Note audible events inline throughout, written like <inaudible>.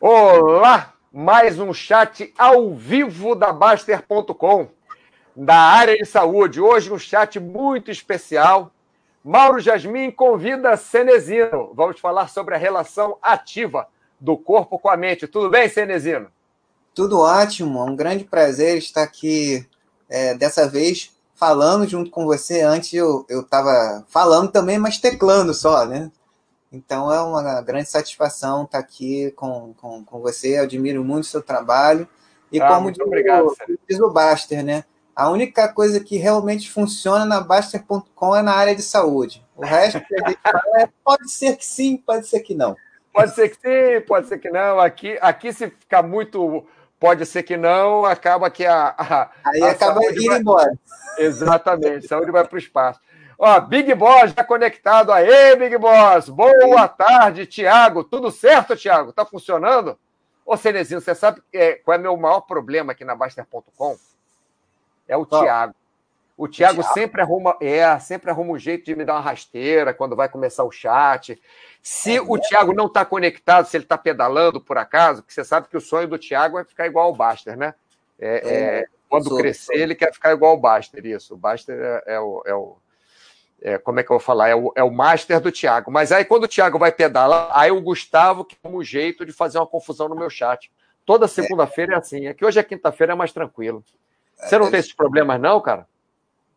Olá! Mais um chat ao vivo da Baster.com, da área de saúde. Hoje um chat muito especial. Mauro Jasmin convida Cenezino. Vamos falar sobre a relação ativa do corpo com a mente. Tudo bem, Cenezino? Tudo ótimo. É um grande prazer estar aqui é, dessa vez falando junto com você. Antes eu estava falando também, mas teclando só, né? Então é uma grande satisfação estar aqui com, com, com você. Eu admiro muito o seu trabalho. E ah, como diz, obrigado, diz o Baster, né? A única coisa que realmente funciona na Baster.com é na área de saúde. O resto que a gente fala é pode ser que sim, pode ser que não. Pode ser que sim, pode ser que não. Aqui, aqui se ficar muito pode ser que não, acaba que a. a Aí a acaba indo vai... embora. Exatamente, saúde vai para o espaço. Ó, Big Boss já conectado. Aê, Big Boss! Boa tarde, Tiago. Tudo certo, Tiago? Tá funcionando? Ô, Cenezinho, você sabe é, qual é o meu maior problema aqui na Baster.com? É o Tiago. O Tiago sempre arruma, é, sempre arruma um jeito de me dar uma rasteira quando vai começar o chat. Se é, o Tiago não está conectado, se ele está pedalando por acaso, porque você sabe que o sonho do Tiago é ficar igual ao Baster, né? É, é, quando sou, crescer, sou. ele quer ficar igual ao Baster, isso. O Baster é, é o, é o é, como é que eu vou falar? É o, é o master do Thiago. Mas aí, quando o Thiago vai pedalar, aí o Gustavo que é um jeito de fazer uma confusão no meu chat. Toda segunda-feira é assim. Aqui hoje é quinta-feira, é mais tranquilo. Você não é, tem esses problemas, não, cara?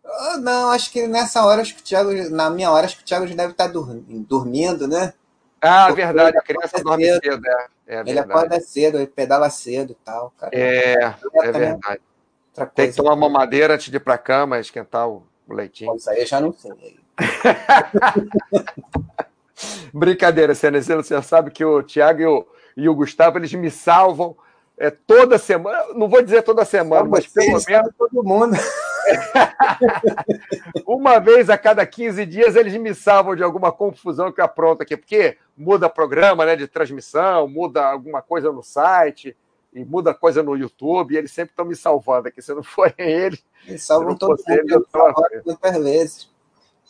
Ah, não, acho que nessa hora, acho que o Thiago, na minha hora, acho que o Thiago já deve estar dormindo, né? Ah, Porque verdade, a criança dorme cedo, cedo é. é ele verdade. acorda cedo, ele pedala cedo e tal. Cara, é, é verdade. Tem que tomar uma madeira antes de ir para a cama, esquentar o o leitinho. Isso aí eu já não sei. <laughs> Brincadeira, Cenezino, você sabe que o Thiago e o, e o Gustavo, eles me salvam é, toda semana, não vou dizer toda semana, mas pelo menos todo mundo. <laughs> Uma vez a cada 15 dias eles me salvam de alguma confusão que eu apronto aqui, porque muda programa né, de transmissão, muda alguma coisa no site, e muda coisa no YouTube, e eles sempre estão me salvando aqui. Se não forem eles. Eles salvam todo mundo, muitas vezes.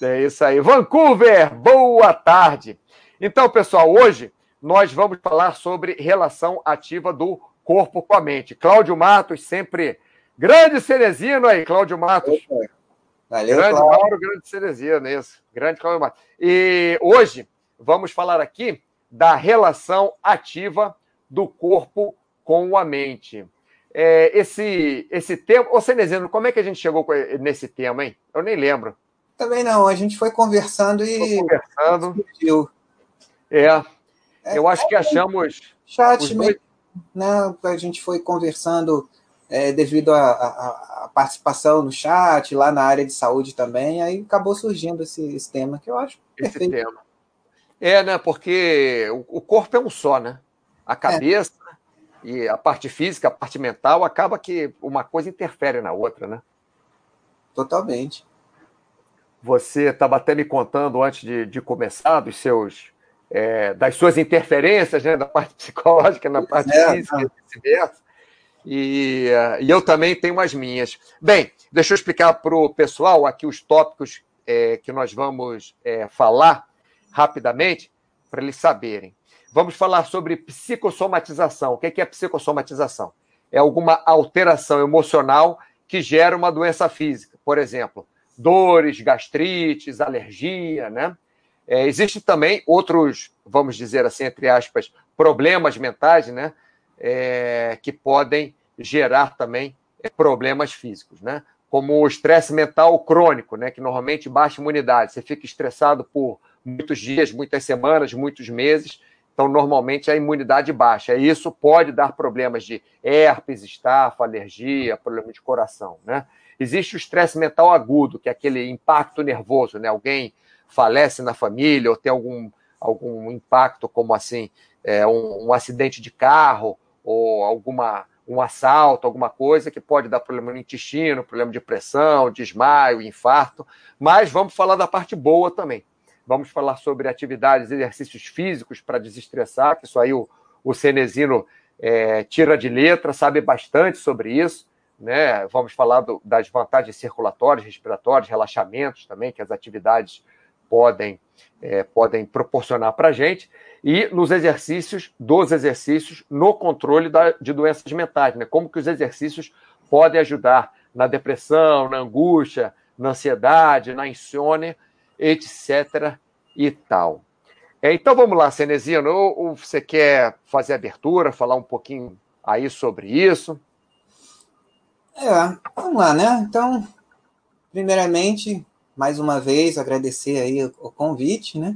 É isso aí. Vancouver, boa tarde. Então, pessoal, hoje nós vamos falar sobre relação ativa do corpo com a mente. Cláudio Matos, sempre grande Cerezino aí, Cláudio Matos. Valeu, grande Cláudio. Mauro, grande Cerezino, isso. Grande Cláudio Matos. E hoje vamos falar aqui da relação ativa do corpo com a mente. É, esse, esse tema. Ô, Cenezino, como é que a gente chegou nesse tema, hein? Eu nem lembro. Também não, a gente foi conversando e. Foi conversando. É. é. Eu acho que achamos. Chat, dois... né? A gente foi conversando é, devido à participação no chat, lá na área de saúde também, aí acabou surgindo esse, esse tema, que eu acho esse perfeito. tema. É, né? Porque o corpo é um só, né? A é. cabeça, e a parte física, a parte mental, acaba que uma coisa interfere na outra, né? Totalmente. Você estava até me contando antes de, de começar dos seus, é, das suas interferências, né, da parte psicológica, na parte é, física e vice-versa. E, e, eu também tenho as minhas. Bem, deixa eu explicar para o pessoal aqui os tópicos é, que nós vamos é, falar rapidamente, para eles saberem. Vamos falar sobre psicossomatização. O que é psicossomatização? É alguma alteração emocional que gera uma doença física. Por exemplo, dores, gastrites, alergia, né? É, Existem também outros, vamos dizer assim, entre aspas, problemas mentais, né? É, que podem gerar também é, problemas físicos, né? Como o estresse mental crônico, né? Que normalmente baixa imunidade. Você fica estressado por muitos dias, muitas semanas, muitos meses, então, normalmente, a imunidade baixa. E isso pode dar problemas de herpes, estafa, alergia, problema de coração. Né? Existe o estresse mental agudo, que é aquele impacto nervoso, né? Alguém falece na família ou tem algum, algum impacto, como assim, é, um, um acidente de carro ou alguma um assalto, alguma coisa que pode dar problema no intestino, problema de pressão, desmaio, infarto. Mas vamos falar da parte boa também. Vamos falar sobre atividades, exercícios físicos para desestressar, que isso aí o, o Cenezino é, tira de letra, sabe bastante sobre isso. Né? Vamos falar do, das vantagens circulatórias, respiratórias, relaxamentos também, que as atividades podem, é, podem proporcionar para a gente, e nos exercícios, dos exercícios, no controle da, de doenças mentais, né? Como que os exercícios podem ajudar na depressão, na angústia, na ansiedade, na insônia, etc. e tal. É, então vamos lá, Cenezino, ou, ou você quer fazer abertura, falar um pouquinho aí sobre isso? É, vamos lá, né? Então, primeiramente, mais uma vez, agradecer aí o, o convite, né?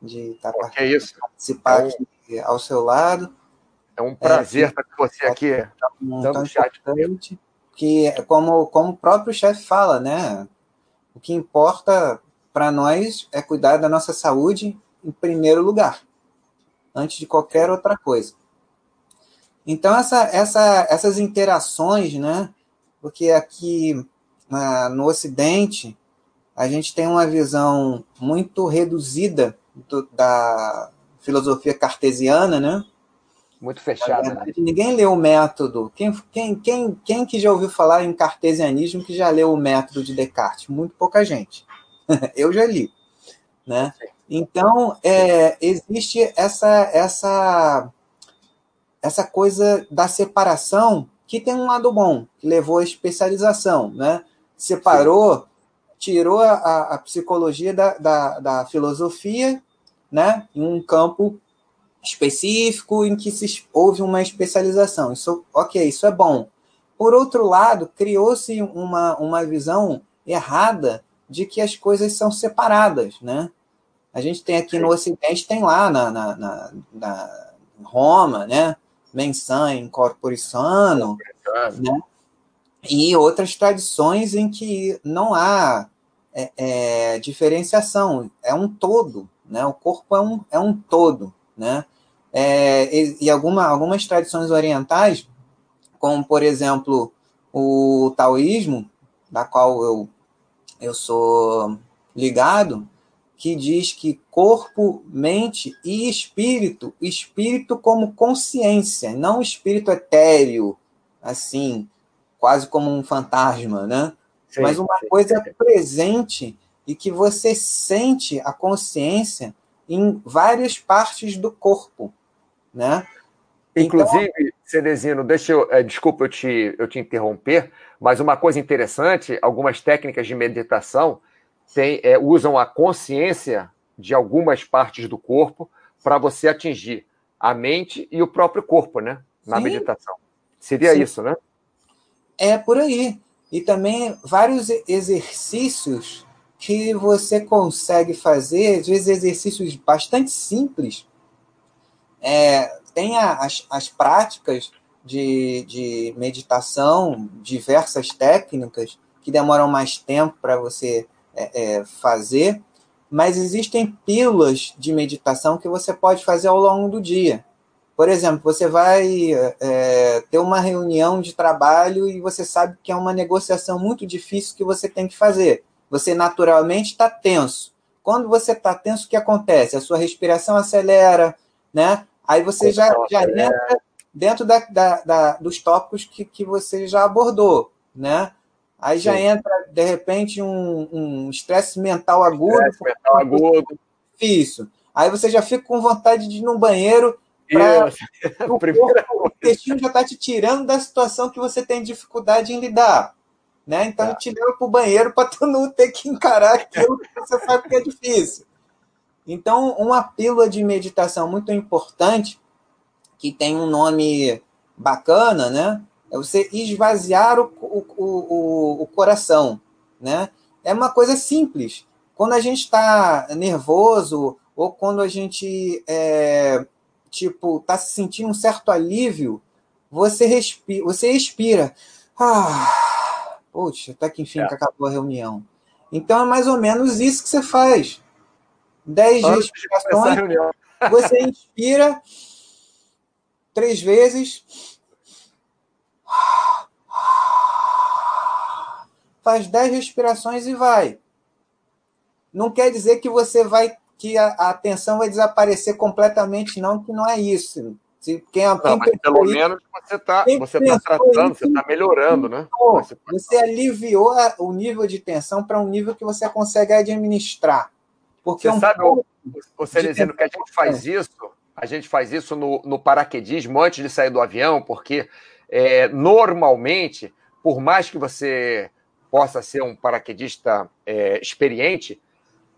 De estar Pô, é participar é um, aqui ao seu lado. É um prazer é, estar com você aqui, um dando chat. Que, como, como o próprio chefe fala, né? O que importa para nós é cuidar da nossa saúde em primeiro lugar, antes de qualquer outra coisa. Então, essa, essa, essas interações, né? Porque aqui na, no Ocidente, a gente tem uma visão muito reduzida do, da filosofia cartesiana, né? Muito fechada. Né? Ninguém leu o método. Quem, quem, quem, quem que já ouviu falar em cartesianismo que já leu o método de Descartes? Muito pouca gente. <laughs> Eu já li. Né? Então, é, existe essa, essa, essa coisa da separação que tem um lado bom, que levou à especialização. Né? Separou, Sim. tirou a, a psicologia da, da, da filosofia né, em um campo específico em que se, houve uma especialização. Isso, ok, isso é bom. Por outro lado, criou-se uma, uma visão errada de que as coisas são separadas, né? A gente tem aqui no Ocidente, tem lá na, na, na, na Roma, né? Mensan in corpore sano, né? E outras tradições em que não há é, é, diferenciação, é um todo, né? O corpo é um, é um todo, né? É, e, e alguma, algumas tradições orientais, como por exemplo o taoísmo, da qual eu, eu sou ligado, que diz que corpo, mente e espírito, espírito como consciência, não espírito etéreo, assim, quase como um fantasma, né? Sim, Mas uma sim, coisa sim. presente e que você sente a consciência em várias partes do corpo né? Inclusive, então, Cenezino, deixa eu, é, desculpa eu te, eu te interromper, mas uma coisa interessante, algumas técnicas de meditação tem, é, usam a consciência de algumas partes do corpo para você atingir a mente e o próprio corpo, né? Na sim. meditação. Seria sim. isso, né? É por aí. E também vários exercícios que você consegue fazer, às vezes exercícios bastante simples, é, tem as, as práticas de, de meditação, diversas técnicas que demoram mais tempo para você é, é, fazer, mas existem pílulas de meditação que você pode fazer ao longo do dia. Por exemplo, você vai é, ter uma reunião de trabalho e você sabe que é uma negociação muito difícil que você tem que fazer. Você naturalmente está tenso. Quando você está tenso, o que acontece? A sua respiração acelera, né? Aí você já, já entra dentro da, da, da, dos tópicos que, que você já abordou, né? Aí já Sim. entra, de repente, um estresse um mental agudo. Estresse mental agudo. Difícil. Aí você já fica com vontade de ir no banheiro. Pra, <laughs> o, corpo, o intestino já está te tirando da situação que você tem dificuldade em lidar. Né? Então, ele te leva para o banheiro para tu não ter que encarar aquilo que você sabe que é difícil. Então, uma pílula de meditação muito importante, que tem um nome bacana, né? É você esvaziar o, o, o, o coração, né? É uma coisa simples. Quando a gente está nervoso ou quando a gente é, tipo está se sentindo um certo alívio, você respira, você expira. Ah, poxa, até que enfim é. que acabou a reunião. Então é mais ou menos isso que você faz. 10 respirações. Você inspira três vezes. Faz 10 respirações e vai. Não quer dizer que você vai que a, a atenção vai desaparecer completamente, não, que não é isso. Se, quem, não, quem pelo isso, menos você está você tá tratando, você está melhorando, né? Você aliviou o nível de tensão para um nível que você consegue administrar. Porque Você um sabe, o, o Cenezino, que a gente faz isso, a gente faz isso no, no paraquedismo antes de sair do avião, porque é, normalmente, por mais que você possa ser um paraquedista é, experiente,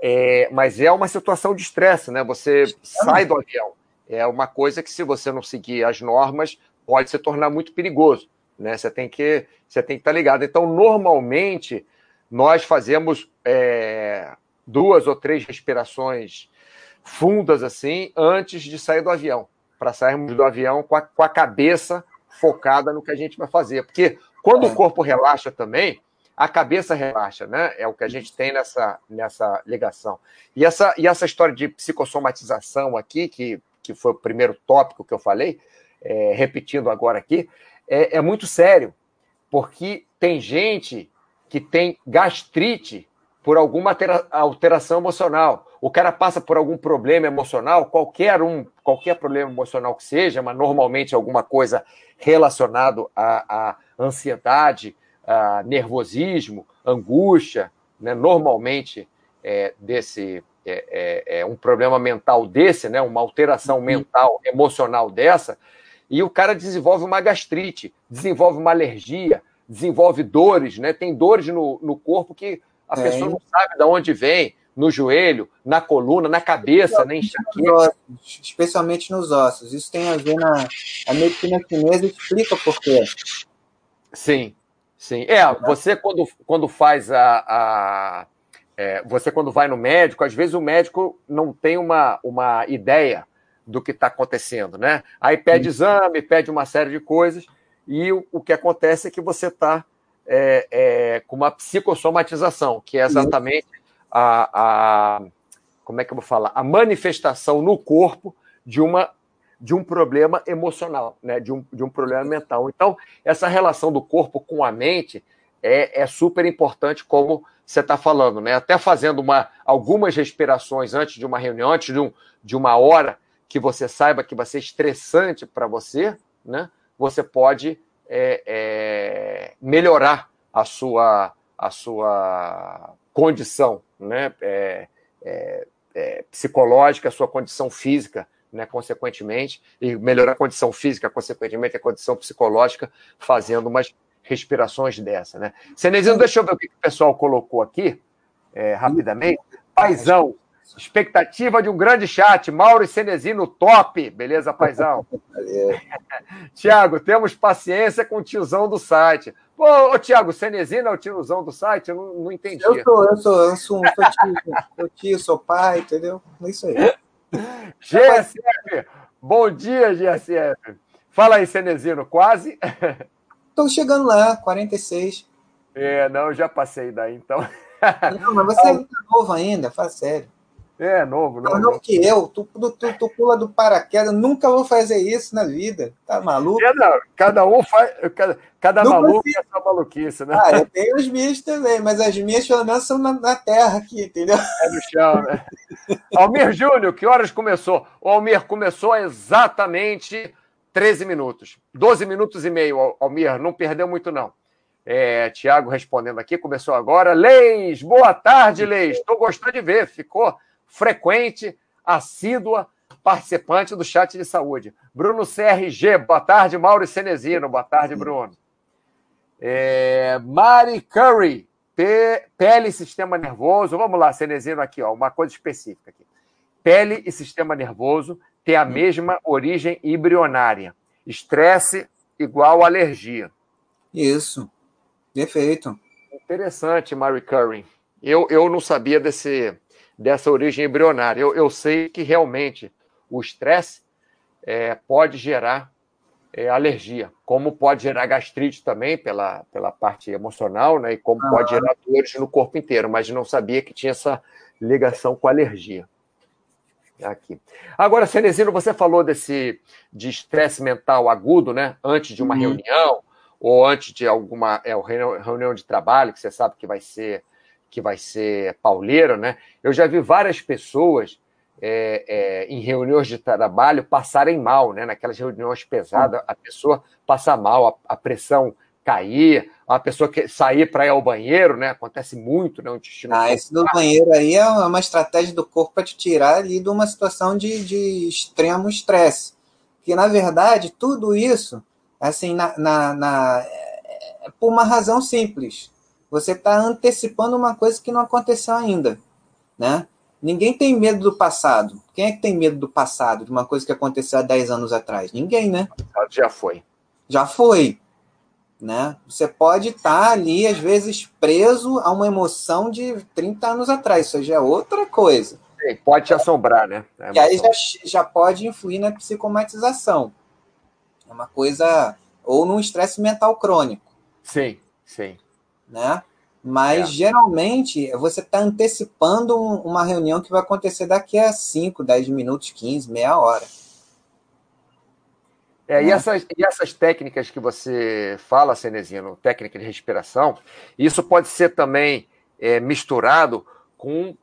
é, mas é uma situação de estresse, né? Você sai do avião. É uma coisa que, se você não seguir as normas, pode se tornar muito perigoso. Né? Você tem que você tem que estar ligado. Então, normalmente, nós fazemos é, duas ou três respirações fundas assim antes de sair do avião, para sairmos do avião com a, com a cabeça focada no que a gente vai fazer. Porque quando é. o corpo relaxa também, a cabeça relaxa, né? É o que a gente tem nessa, nessa ligação. E essa, e essa história de psicossomatização aqui, que, que foi o primeiro tópico que eu falei, é, repetindo agora aqui, é, é muito sério, porque tem gente que tem gastrite por alguma alteração emocional. O cara passa por algum problema emocional, qualquer um, qualquer problema emocional que seja, mas normalmente alguma coisa relacionado à, à ansiedade, a nervosismo, angústia, né? normalmente é, desse é, é, é, um problema mental desse, né? uma alteração uhum. mental, emocional dessa, e o cara desenvolve uma gastrite, desenvolve uma alergia, desenvolve dores, né? Tem dores no, no corpo que a é. pessoa não sabe de onde vem, no joelho, na coluna, na cabeça, nem enxaqueca. Especialmente nos ossos. Isso tem a ver na a medicina chinesa explica por quê. Sim, sim. É, você quando, quando faz a, a é, você quando vai no médico, às vezes o médico não tem uma, uma ideia do que está acontecendo, né? Aí pede exame, pede uma série de coisas, e o, o que acontece é que você está é, é, com uma psicossomatização, que é exatamente a, a, como é que eu vou falar? A manifestação no corpo de uma de um problema emocional, né? de, um, de um problema mental. Então, essa relação do corpo com a mente é, é super importante, como você está falando, né? Até fazendo uma, algumas respirações antes de uma reunião, antes de, um, de uma hora, que você saiba que vai ser estressante para você, né? Você pode é, é, melhorar a sua, a sua condição, né? É, é, é, psicológica, a sua condição física, né? Consequentemente, e melhorar a condição física, consequentemente, a condição psicológica, fazendo umas respirações dessa, né? Cenezino, deixa eu ver o que o pessoal colocou aqui, rapidamente. Paizão, Expectativa de um grande chat. Mauro e Cenezino, top. Beleza, paizão? <laughs> Tiago, temos paciência com o tiozão do site. Pô, ô, Tiago, Cenezino é o tiozão do site? Eu não, não entendi. Eu sou, eu sou, eu sou, sou tio, sou tio, sou pai, entendeu? É isso aí. <laughs> GSF, bom dia, GSF. Fala aí, Cenezino, quase? <laughs> Estou chegando lá, 46. É, não, eu já passei daí, então. Não, mas você é novo ainda, fala sério. É, novo, novo. Não que eu, tu, tu, tu, pula do paraquedas, nunca vou fazer isso na vida. Tá maluco? É, não, cada um faz. Cada, cada maluco é sua maluquice, né? Ah, eu tenho as minhas também, mas as minhas pelo menos são na, na terra aqui, entendeu? <laughs> É no chão, né? Almir Júnior, que horas começou? O Almir começou exatamente 13 minutos. 12 minutos e meio, Almir, não perdeu muito, não. É, Tiago respondendo aqui, começou agora. Leis, boa tarde, Leis. Estou gostando de ver, ficou frequente, assídua participante do chat de saúde. Bruno CRG, boa tarde, Mauro Cenezino, boa tarde, Bruno. É, Mari Curry, pele e sistema nervoso. Vamos lá, Cenezino, aqui, ó, uma coisa específica aqui. Pele e sistema nervoso têm a mesma origem embrionária. Estresse igual alergia. Isso. Perfeito. Interessante, Mary Curry. Eu, eu não sabia desse, dessa origem embrionária. Eu, eu sei que realmente o estresse é, pode gerar é, alergia, como pode gerar gastrite também pela, pela parte emocional, né? E como ah. pode gerar dores no corpo inteiro, mas não sabia que tinha essa ligação com alergia. Aqui. Agora, Cenezino, você falou desse de estresse mental agudo, né? Antes de uma uhum. reunião ou antes de alguma é, reunião de trabalho que você sabe que vai ser que vai ser pauleiro, né? Eu já vi várias pessoas é, é, em reuniões de trabalho passarem mal, né? Naquelas reuniões pesadas, a pessoa passa mal, a, a pressão cair, uma pessoa que sair para ir ao banheiro, né? Acontece muito, né? O intestino. Ah, esse do banheiro aí é uma estratégia do corpo para te tirar ali de uma situação de, de extremo estresse. Que na verdade tudo isso, assim, na, na, na é por uma razão simples. Você está antecipando uma coisa que não aconteceu ainda, né? Ninguém tem medo do passado. Quem é que tem medo do passado, de uma coisa que aconteceu há 10 anos atrás? Ninguém, né? Já foi. Já foi. Né? Você pode estar tá ali, às vezes, preso a uma emoção de 30 anos atrás. Isso já é outra coisa. Sim, pode te assombrar, né? E aí já, já pode influir na psicomatização. É uma coisa. Ou num estresse mental crônico. Sim, sim. Né? Mas é. geralmente você está antecipando uma reunião que vai acontecer daqui a 5, 10 minutos, 15, meia hora. É, e, essas, e essas técnicas que você fala, Cenezino, técnica de respiração, isso pode ser também é, misturado com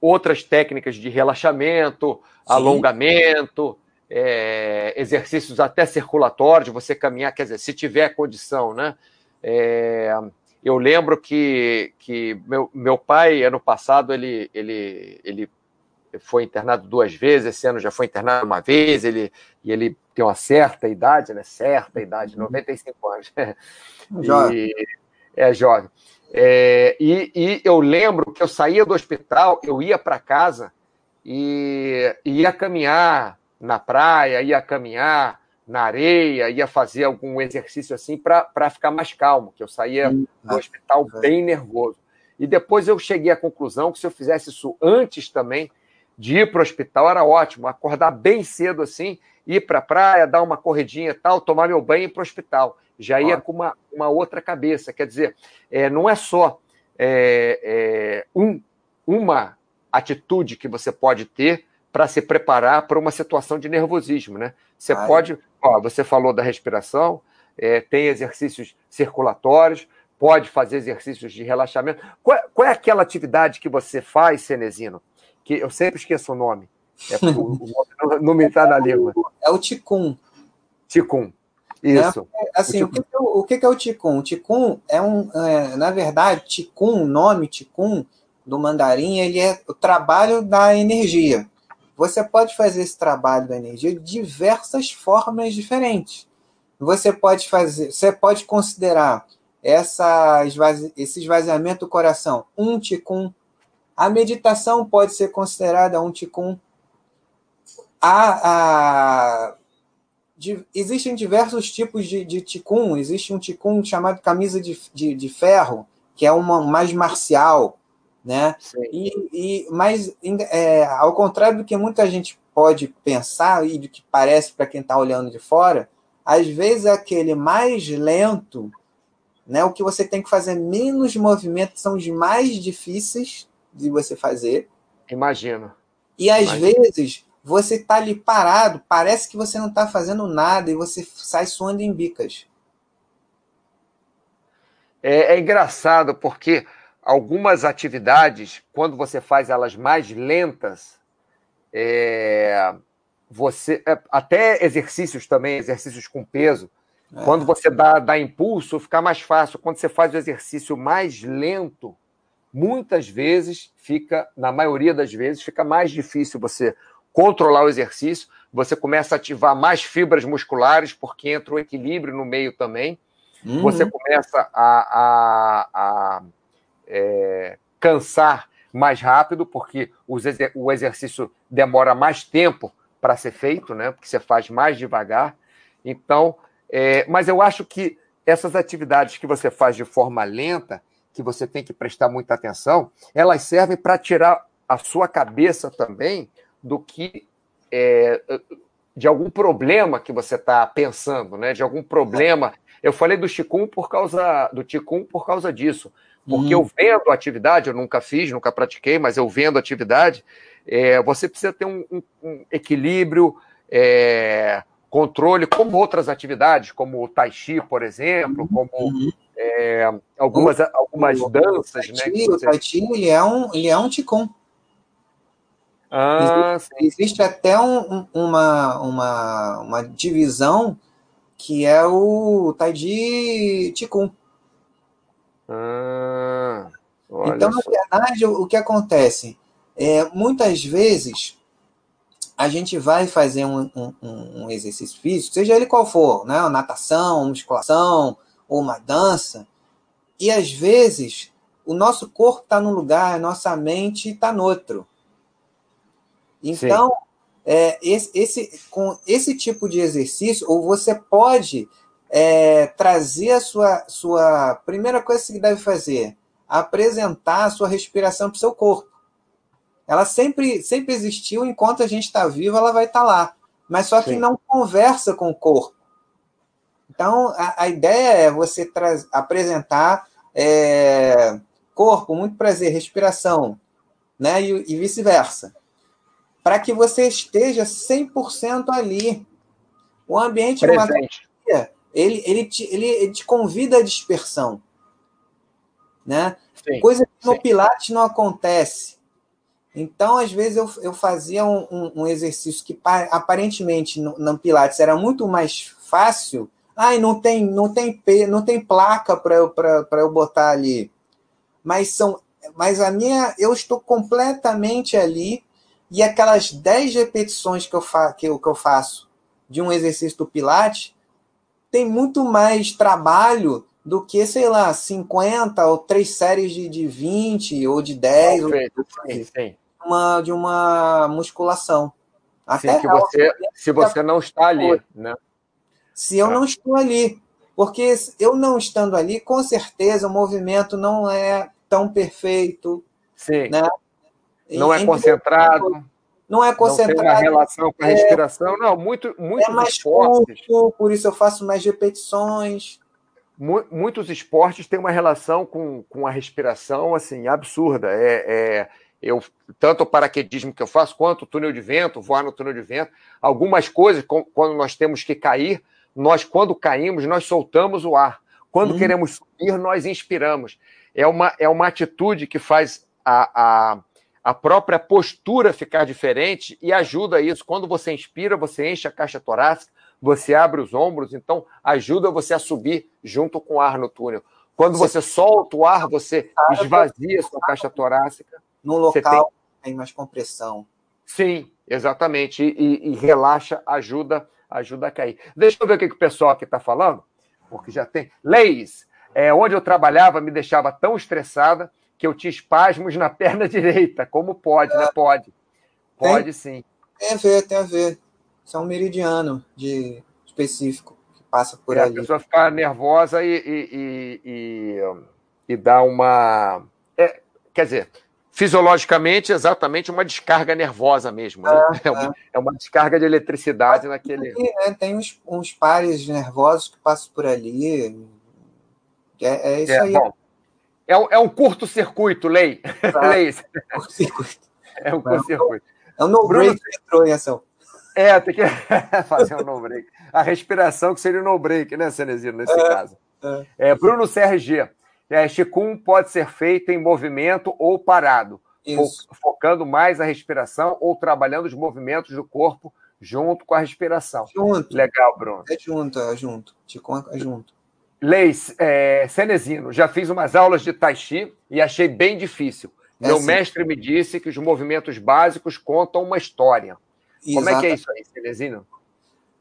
outras técnicas de relaxamento, Sim. alongamento, é, exercícios até circulatórios, você caminhar, quer dizer, se tiver condição, né? Eu lembro que, que meu, meu pai, ano passado, ele, ele, ele foi internado duas vezes, esse ano já foi internado uma vez, ele, e ele tem uma certa idade, né? Certa idade, 95 uhum. anos. Jovem. <laughs> E, é jovem. É, e, e, eu lembro que eu saía do hospital, eu ia para casa e, e ia caminhar na praia, ia caminhar na areia, ia fazer algum exercício assim para ficar mais calmo, que eu saía do hospital bem nervoso. E depois eu cheguei à conclusão que se eu fizesse isso antes também de ir para o hospital era ótimo, acordar bem cedo assim, ir para a praia, dar uma corridinha e tal, tomar meu banho e ir para o hospital. Já ia com uma, uma outra cabeça. Quer dizer, é, não é só é, é, um, uma atitude que você pode ter para se preparar para uma situação de nervosismo, né? Você Ai. pode, ó, você falou da respiração, é, tem exercícios circulatórios, pode fazer exercícios de relaxamento. Qual, qual, é aquela atividade que você faz, Cenezino? Que eu sempre esqueço o nome. É, o, o nome <laughs> está na língua. É o Ticum. Ticum. Isso. É, assim, o, o, que, é o que é o Ticum? O Ticum é um, é, na verdade, Ticum, o nome Ticum do mandarim, ele é o trabalho da energia. Você pode fazer esse trabalho da energia de diversas formas diferentes. Você pode fazer, você pode considerar essa esvazi, esse esvaziamento do coração um ticum. A meditação pode ser considerada um ticum. A, a, existem diversos tipos de, de ticum. Existe um ticum chamado camisa de, de, de ferro, que é uma mais marcial né? E, e, mas, é, ao contrário do que muita gente pode pensar e do que parece para quem está olhando de fora, às vezes aquele mais lento, né, o que você tem que fazer menos movimentos são os mais difíceis de você fazer. Imagino. E às Imagino. vezes você está ali parado, parece que você não está fazendo nada e você sai suando em bicas. É, é engraçado porque algumas atividades, quando você faz elas mais lentas, é, você é, até exercícios também, exercícios com peso, é. quando você dá, dá impulso, fica mais fácil. Quando você faz o exercício mais lento, muitas vezes fica, na maioria das vezes, fica mais difícil você controlar o exercício, você começa a ativar mais fibras musculares, porque entra o equilíbrio no meio também. Uhum. Você começa a, a, a é, cansar mais rápido, porque o exercício demora mais tempo para ser feito, né? Porque você faz mais devagar. Então, é, mas eu acho que essas atividades que você faz de forma lenta, que você tem que prestar muita atenção, elas servem para tirar a sua cabeça também do que é, de algum problema que você está pensando, né? De algum problema. Eu falei do Ticum por causa do por causa disso, porque hum. eu vendo a atividade, eu nunca fiz, nunca pratiquei, mas eu vendo a atividade, é, você precisa ter um, um, um equilíbrio, é, controle, como outras atividades, como o Tai Chi, por exemplo, como uhum. é, algumas, algumas o, danças. O tai, né, o tai Chi ele é um, ele é um Qigong. Ah, existe, existe, até um, uma, uma, uma divisão que é o Taiji Chikun. Ah, então, na verdade, o, que acontece? É, muitas vezes a gente vai fazer um, um, um, exercício físico, seja ele qual for, né? Uma natação, musculação ou uma dança, e às vezes o nosso corpo está num lugar, a nossa mente está no outro. Então, é, esse, esse, com esse tipo de exercício, ou você pode é, trazer a sua, sua. Primeira coisa que você deve fazer, apresentar a sua respiração para o seu corpo. Ela sempre, sempre existiu, enquanto a gente está vivo, ela vai estar tá lá. Mas só que Sim. não conversa com o corpo. Então, a, a ideia é você apresentar é, corpo, muito prazer, respiração, né? E, e vice-versa. Para que você esteja 100% ali. O ambiente de uma terapia, ele, ele, te, ele, ele te convida à dispersão. Né? Sim, Coisa que no sim. Pilates não acontece. Então, às vezes, eu, eu fazia um, um, um exercício que aparentemente no, no, Pilates era muito mais fácil. Ai, não tem, não tem, não tem placa para eu, eu botar ali. Mas são. Mas a minha. Eu estou completamente ali. E aquelas 10 repetições que eu, fa, que, eu, que eu faço de um exercício do Pilates tem muito mais trabalho do que, sei lá, 50 ou três séries de, de 20 ou de 10. Perfeito, ou de... sim, uma, de uma musculação. Até Sim, que você, se você não está ali, né? Se eu é. não estou ali. Porque eu não estando ali, com certeza o movimento não é tão perfeito. Sim. Né? Não é concentrado. Não é concentrado. Não tem uma relação com a é. respiração. É, não, muito, muito é mais esportes. Curto, por isso eu faço mais repetições. Muitos esportes têm uma relação com, com a respiração assim absurda. É, é eu tanto o paraquedismo que eu faço, quanto o túnel de vento, voar no túnel de vento, algumas coisas, quando nós temos que cair, nós, quando caímos, nós soltamos o ar. Quando hum. queremos subir, nós inspiramos. É uma, é uma atitude que faz a, a, a própria postura ficar diferente e ajuda isso. Quando você inspira, você enche a caixa torácica, você abre os ombros, então ajuda você a subir junto com o ar no túnel. Quando você solta o ar, você esvazia a sua caixa torácica. No local tem... tem... mais compressão. Sim, exatamente. E, e, e, relaxa, ajuda, ajuda a cair. Deixa eu ver o que, que o pessoal aqui está falando, porque já tem. Leis, é, onde eu trabalhava me deixava tão estressada que eu tinha espasmos na <laughs> perna direita. Como pode, né? é. né? Pode. Pode tem, sim. Tem a ver, tem a ver. Isso é um meridiano de específico que passa por é, ali. A pessoa fica nervosa e, e, e, e dá uma. É, quer dizer, fisiologicamente exatamente uma descarga nervosa mesmo. Né? É, <laughs> é, uma, é, uma, descarga de eletricidade naquele. né? Tem uns, uns, pares nervosos que passam por ali. É, é isso é, aí. Bom, é, um, é um curto-circuito, Lei. Lei. Curto-circuito. É um curto-circuito. É um no-break que entrou em ação. É, tem que <laughs> fazer um no-break. A respiração que seria o no-break, né, Cenezino, nesse é, caso. É. Bruno CRG é, pode ser feito em movimento ou parado, fo focando mais a respiração ou trabalhando os movimentos do corpo junto com a respiração. Junto. Legal, Bruno. É junto, é junto. Qigong é junto. Leis, é, Cenezino, já fiz umas aulas de Tai Chi e achei bem difícil. É Meu sim. mestre me disse que os movimentos básicos contam uma história. Como é que é isso aí, Cenezino?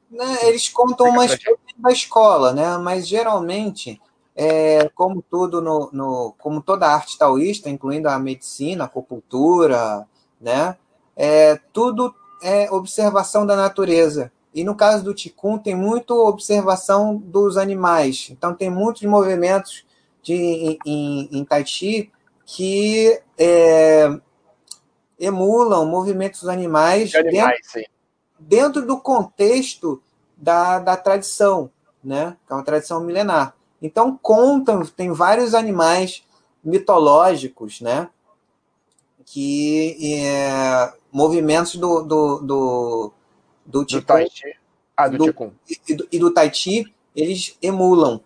Né, eles contam uma história da escola, né? Mas geralmente é, como tudo no, no, como toda arte taoísta, incluindo a medicina, a acupuntura, né? É, tudo é observação da natureza. E no caso do Qigong tem muito observação dos animais. Então tem muitos movimentos de, em, em, em Tai Chi que é, emulam movimentos dos animais, de animais dentro, dentro, do contexto da, da tradição, né? Que é uma tradição milenar. Então contam, tem vários animais mitológicos, né? Que é, movimentos do do do, do, do Tai Chi, ah, do, do e, do, e do Tai Chi eles emulam,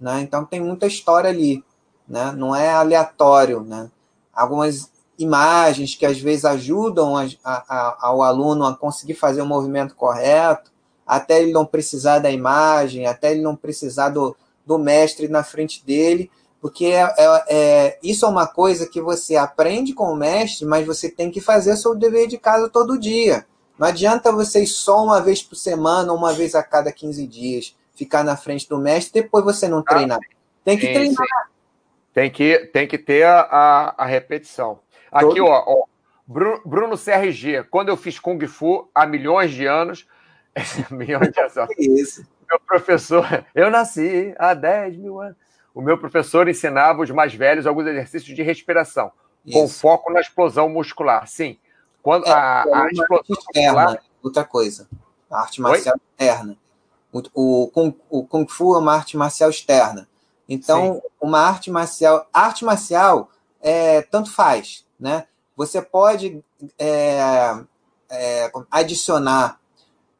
né? Então tem muita história ali, né? Não é aleatório, né? Algumas imagens que às vezes ajudam a, a, ao aluno a conseguir fazer o movimento correto, até ele não precisar da imagem, até ele não precisar do, do mestre na frente dele, porque é, é, é, isso é uma coisa que você aprende com o mestre, mas você tem que fazer seu dever de casa todo dia. Não adianta você ir só uma vez por semana, uma vez a cada 15 dias, ficar na frente do mestre, depois você não treinar. Tem que sim, treinar. Sim. Tem que, tem que ter a, a, a repetição. Aqui, todo... ó, ó Bruno, Bruno CRG, quando eu fiz Kung Fu há milhões de anos, <laughs> milhões de anos, isso. meu professor, eu nasci há 10 mil anos. O meu professor ensinava os mais velhos alguns exercícios de respiração, isso. com foco na explosão muscular. Sim, quando é, a, a explosão externa, muscular... outra coisa, a arte marcial Oi? externa. O, o, Kung, o Kung Fu é uma arte marcial externa. Então, Sim. uma arte marcial, arte marcial é, tanto faz, né? Você pode é, é, adicionar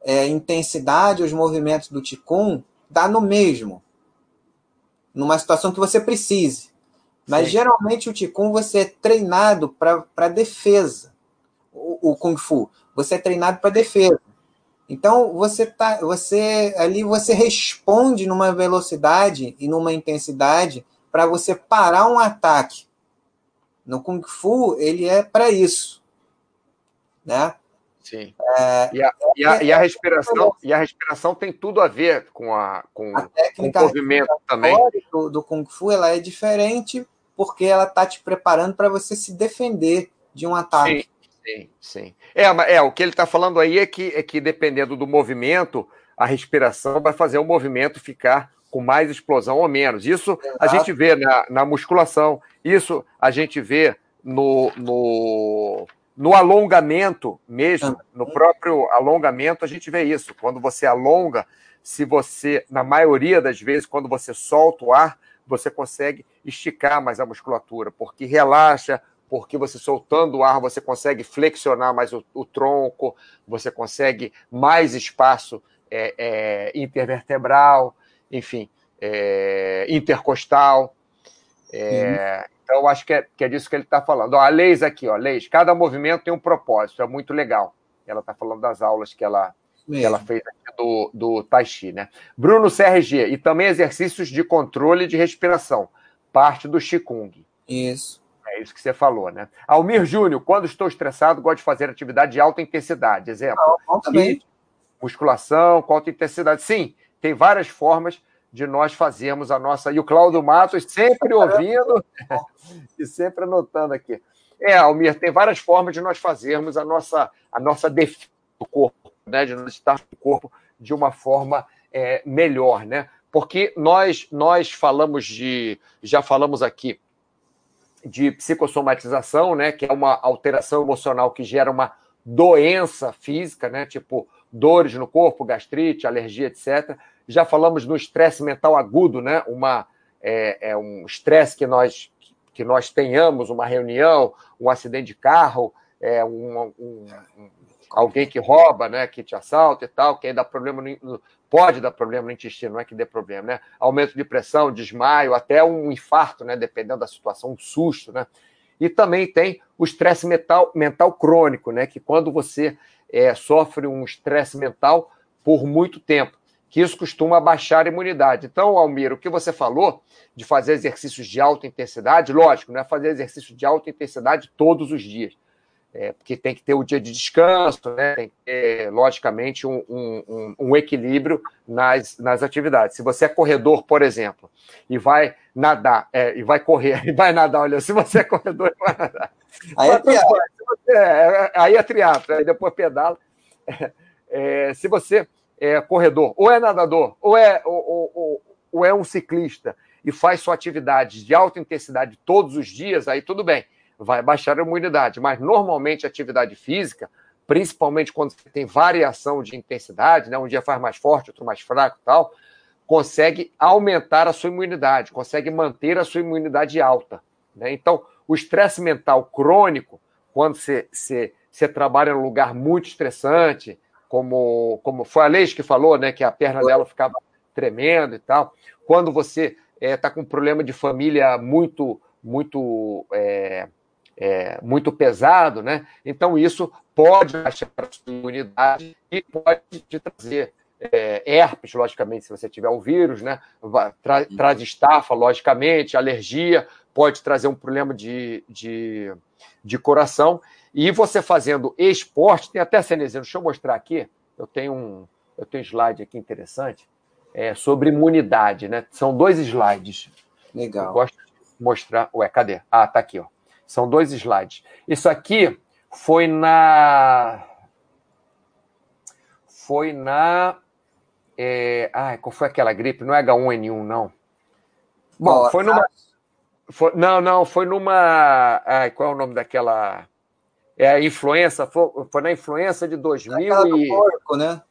é, intensidade aos movimentos do Ticum, dá no mesmo, numa situação que você precise. Mas Sim. geralmente o Ticum você é treinado para defesa. O, o Kung Fu, você é treinado para defesa. Então você tá, você ali você responde numa velocidade e numa intensidade para você parar um ataque. No Kung Fu, ele é para isso. Né? Sim. É, e, a, e, a, e, a, respiração, e a respiração tem tudo a ver com, a, com, a com o movimento também. Do, do Kung Fu ela é diferente porque ela está te preparando para você se defender de um ataque. Sim, sim. sim. É, é, o que ele está falando aí é que, é que dependendo do movimento, a respiração vai fazer o movimento ficar com mais explosão ou menos. Isso a gente vê na, na musculação, isso a gente vê no, no, no alongamento mesmo, no próprio alongamento, a gente vê isso. Quando você alonga, se você, na maioria das vezes, quando você solta o ar, você consegue esticar mais a musculatura, porque relaxa, porque você soltando o ar, você consegue flexionar mais o, o tronco, você consegue mais espaço é, é, intervertebral enfim, é, intercostal. É, Então, acho que é, que é disso que ele está falando. Ó, a Leis aqui, ó, Leis, cada movimento tem um propósito, é muito legal. Ela está falando das aulas que ela, que ela fez aqui do, do Tai Chi, né? Bruno CRG, e também exercícios de controle de respiração, parte do Qigong. Isso. É isso que você falou, né? Almir Júnior, quando estou estressado, gosto de fazer atividade de alta intensidade. Exemplo. Ah, também. Musculação com alta intensidade. Sim, tem várias formas de nós fazermos a nossa. E o Cláudio Matos sempre ouvindo <laughs> e sempre anotando aqui. É, Almir, tem várias formas de nós fazermos a nossa, a nossa defesa do corpo, né? de nós estar no corpo de uma forma é, melhor, né? Porque nós, nós falamos de. Já falamos aqui de psicossomatização, né? Que é uma alteração emocional que gera uma doença física, né? Tipo dores no corpo, gastrite, alergia, etc. Já falamos no estresse mental agudo, né? Uma, é, é um estresse que nós, que nós tenhamos, uma reunião, um acidente de carro, é, um, um, um, alguém que rouba, né? Que te assalta e tal, que aí dá problema no, pode dar problema no intestino, não é que dê problema, né? Aumento de pressão, desmaio, até um infarto, né? Dependendo da situação, um susto, né? E também tem o estresse mental, mental crônico, né? Que quando você é, sofre um estresse mental por muito tempo que isso costuma baixar a imunidade. Então, Almir, o que você falou de fazer exercícios de alta intensidade, lógico, não é fazer exercício de alta intensidade todos os dias, é, porque tem que ter o dia de descanso, né? tem que ter, logicamente, um, um, um, equilíbrio nas, nas atividades. Se você é corredor, por exemplo, e vai nadar, é, e vai correr, <laughs> e vai nadar, olha, se você é corredor <laughs> vai nadar. Aí é triatlo. É, aí é triatlo, aí depois pedala. É, se você é, corredor, ou é nadador, ou é, ou, ou, ou é um ciclista e faz sua atividade de alta intensidade todos os dias, aí tudo bem, vai baixar a imunidade. Mas normalmente a atividade física, principalmente quando você tem variação de intensidade, né, um dia faz mais forte, outro mais fraco e tal, consegue aumentar a sua imunidade, consegue manter a sua imunidade alta. Né? Então, o estresse mental crônico, quando você, você, você trabalha num lugar muito estressante, como, como foi a Leis que falou, né, que a perna dela ficava tremendo e tal. Quando você está é, tá com um problema de família muito, muito, é, é, muito pesado, né? Então isso pode baixar a sua imunidade e pode te trazer é, herpes, logicamente, se você tiver o vírus, né? Tra traz estafa, logicamente, alergia, pode trazer um problema de, de, de coração. E você fazendo esporte, tem até Cenezino, deixa eu mostrar aqui, eu tenho um, eu tenho um slide aqui interessante, é, sobre imunidade, né? São dois slides. Legal. Eu gosto de mostrar. Ué, cadê? Ah, tá aqui, ó. São dois slides. Isso aqui foi na. Foi na. É... Ai, qual foi aquela gripe? Não é H1N1, não. Bom, foi numa. Foi... Não, não, foi numa. Ai, qual é o nome daquela. É a influença, foi, foi na influença de 2000 e... porco, né?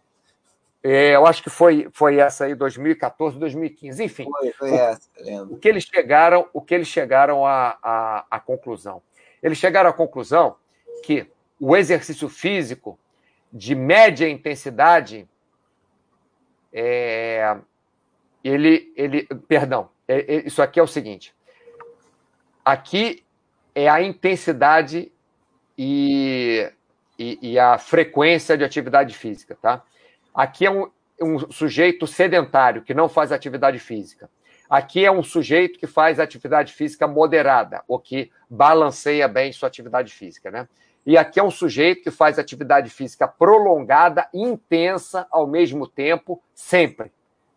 É, eu acho que foi, foi essa aí, 2014, 2015, enfim. Foi, foi essa, lembro. O que eles chegaram, o que eles chegaram à, à, à conclusão? Eles chegaram à conclusão que o exercício físico de média intensidade, é, ele, ele, perdão, é, é, isso aqui é o seguinte. Aqui é a intensidade e, e, e a frequência de atividade física, tá? Aqui é um, um sujeito sedentário, que não faz atividade física. Aqui é um sujeito que faz atividade física moderada, ou que balanceia bem sua atividade física, né? E aqui é um sujeito que faz atividade física prolongada, intensa ao mesmo tempo, sempre,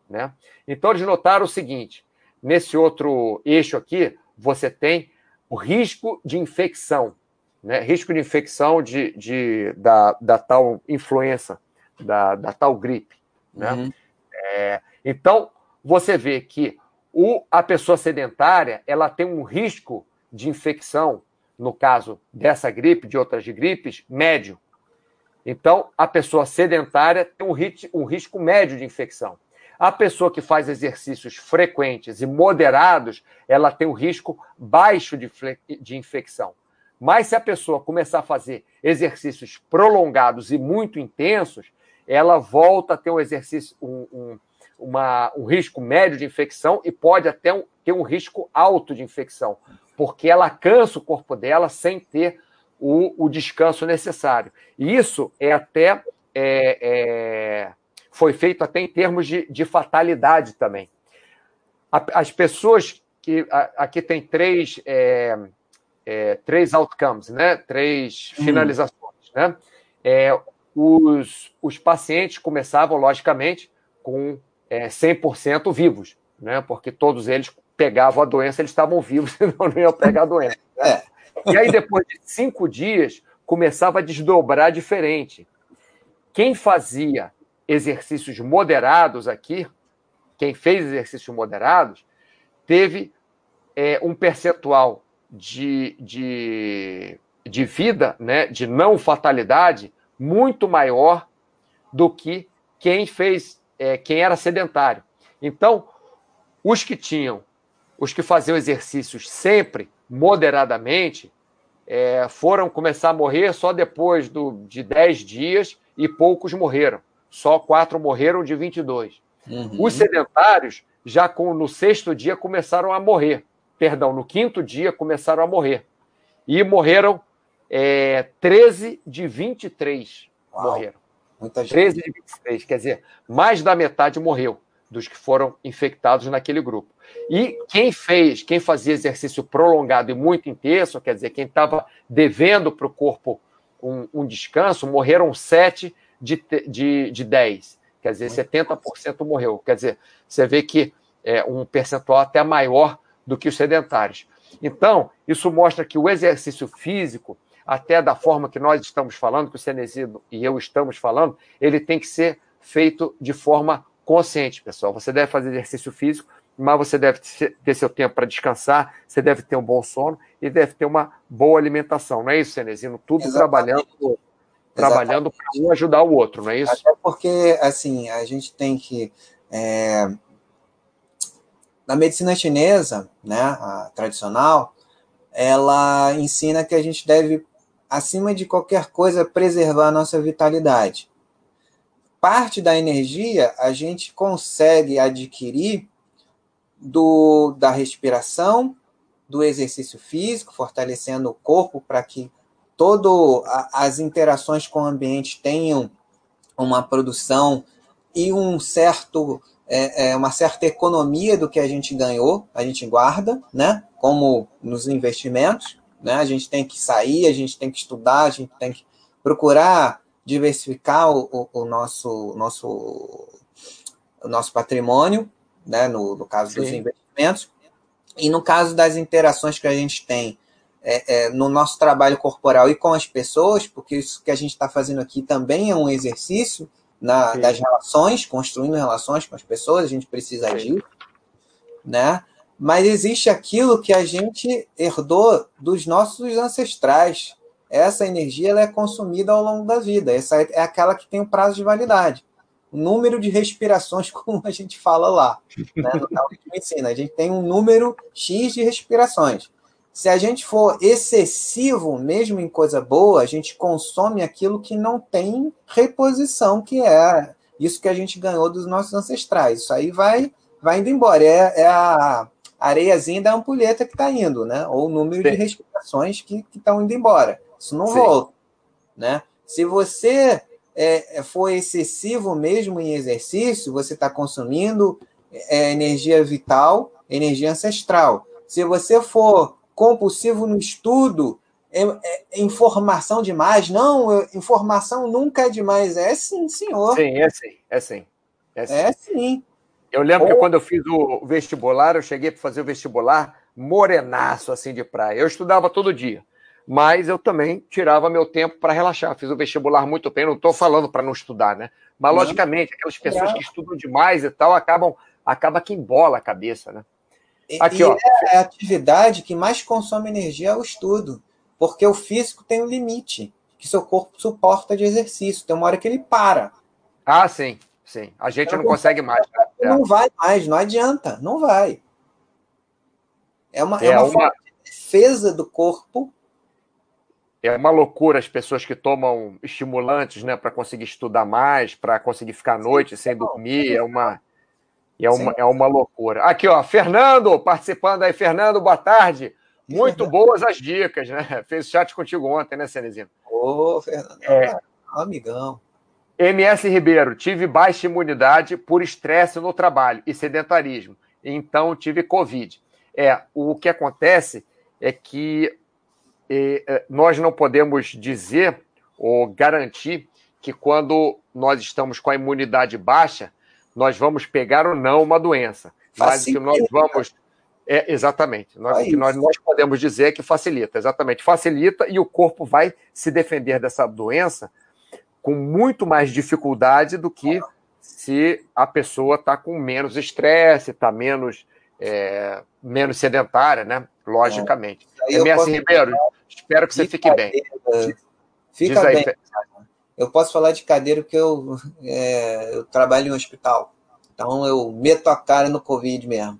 né? Então eles notaram o seguinte: nesse outro eixo aqui, você tem o risco de infecção, né? Risco de infecção de, de da, da tal influenza da, da tal gripe. Né? Uhum. É, então, você vê que o, a pessoa sedentária ela tem um risco de infecção, no caso dessa gripe, de outras gripes, médio. Então, a pessoa sedentária tem um, rit, um risco médio de infecção. A pessoa que faz exercícios frequentes e moderados, ela tem um risco baixo de, de infecção. Mas se a pessoa começar a fazer exercícios prolongados e muito intensos, ela volta a ter um exercício, um, um, uma, um risco médio de infecção e pode até um, ter um risco alto de infecção, porque ela cansa o corpo dela sem ter o, o descanso necessário. E isso é até é, é, foi feito até em termos de, de fatalidade também. as pessoas que aqui tem três é, é, três outcomes, né? Três hum. finalizações, né? Os, os pacientes começavam, logicamente, com é, 100% vivos, né? porque todos eles pegavam a doença, eles estavam vivos, <laughs> senão não iam pegar a doença. Né? E aí, depois de cinco dias, começava a desdobrar diferente. Quem fazia exercícios moderados aqui, quem fez exercícios moderados, teve é, um percentual de, de, de vida, né, de não fatalidade, muito maior do que quem fez, é, quem era sedentário. Então, os que tinham, os que faziam exercícios sempre, moderadamente, é, foram começar a morrer só depois do, de 10 dias e poucos morreram. Só quatro morreram de 22. Uhum. Os sedentários, já com, no sexto dia, começaram a morrer. Perdão, no quinto dia começaram a morrer. E morreram é, 13 de 23 Uau, morreram. Muita gente. 13 de 23, quer dizer, mais da metade morreu dos que foram infectados naquele grupo. E quem fez, quem fazia exercício prolongado e muito intenso, quer dizer, quem estava devendo para o corpo um, um, descanso, morreram 7 de, de, de 10. Quer dizer, 70% morreu. Quer dizer, você vê que é um percentual até maior do que os sedentários. Então, isso mostra que o exercício físico até da forma que nós estamos falando, que o Cenezino e eu estamos falando, ele tem que ser feito de forma consciente, pessoal. Você deve fazer exercício físico, mas você deve ter seu tempo para descansar, você deve ter um bom sono e deve ter uma boa alimentação. Não é isso, Cenezino? Tudo Exatamente. trabalhando trabalhando para um ajudar o outro, não é isso? Até porque, assim, a gente tem que. É... Na medicina chinesa, né, a tradicional, ela ensina que a gente deve acima de qualquer coisa, preservar a nossa vitalidade. Parte da energia a gente consegue adquirir do, da respiração, do exercício físico, fortalecendo o corpo para que todas as interações com o ambiente tenham uma produção e um certo é, é, uma certa economia do que a gente ganhou, a gente guarda, né? Como nos investimentos, né? A gente tem que sair, a gente tem que estudar, a gente tem que procurar diversificar o, o, o nosso, nosso, o nosso patrimônio, né? No, no caso Sim. dos investimentos. E no caso das interações que a gente tem é, é, no nosso trabalho corporal e com as pessoas, porque isso que a gente está fazendo aqui também é um exercício na, das relações, construindo relações com as pessoas, a gente precisa agir, né? Mas existe aquilo que a gente herdou dos nossos ancestrais. Essa energia ela é consumida ao longo da vida. Essa é aquela que tem o um prazo de validade. O número de respirações, <laughs> como a gente fala lá, né, no de medicina. A gente tem um número X de respirações. Se a gente for excessivo, mesmo em coisa boa, a gente consome aquilo que não tem reposição, que é isso que a gente ganhou dos nossos ancestrais. Isso aí vai, vai indo embora. É, é a areiazinha da ampulheta que está indo, né? Ou o número Sim. de respirações que estão indo embora. Isso não Sim. volta. Né? Se você é, é, for excessivo mesmo em exercício, você está consumindo é, energia vital, energia ancestral. Se você for compulsivo no estudo, é, é, informação demais. Não, eu, informação nunca é demais. É sim, senhor. Sim, é sim, é sim. É sim. É sim. Eu lembro Ou... que quando eu fiz o vestibular, eu cheguei para fazer o vestibular morenaço assim de praia. Eu estudava todo dia, mas eu também tirava meu tempo para relaxar. Fiz o vestibular muito bem. Não estou falando para não estudar, né? Mas não. logicamente, aquelas pessoas que estudam demais e tal acabam acaba que embola a cabeça, né? Aqui, e ó. É a atividade que mais consome energia é o estudo, porque o físico tem um limite que seu corpo suporta de exercício. Tem uma hora que ele para. Ah, sim, sim. A gente não consegue mais. Né? Não é. vai mais, não adianta, não vai. É uma, é, é uma, uma... de defesa do corpo. É uma loucura as pessoas que tomam estimulantes, né, para conseguir estudar mais, para conseguir ficar à noite sim, sem dormir. É uma é uma, é uma loucura. Aqui, ó, Fernando, participando aí. Fernando, boa tarde. Muito boas as dicas, né? <laughs> Fez chat contigo ontem, né, Cenezino? Ô, Fernando, é. amigão. MS Ribeiro, tive baixa imunidade por estresse no trabalho e sedentarismo. Então, tive Covid. É, o que acontece é que é, nós não podemos dizer ou garantir que quando nós estamos com a imunidade baixa, nós vamos pegar ou não uma doença. Mas o que nós vamos. É, exatamente. Nós, o que nós, nós podemos dizer é que facilita, exatamente. Facilita e o corpo vai se defender dessa doença com muito mais dificuldade do que se a pessoa está com menos estresse, está menos, é, menos sedentária, né? Logicamente. É. MS Ribeiro, espero que você fique bem. Fica bem. Eu posso falar de cadeira porque eu, é, eu trabalho em um hospital. Então eu meto a cara no Covid mesmo.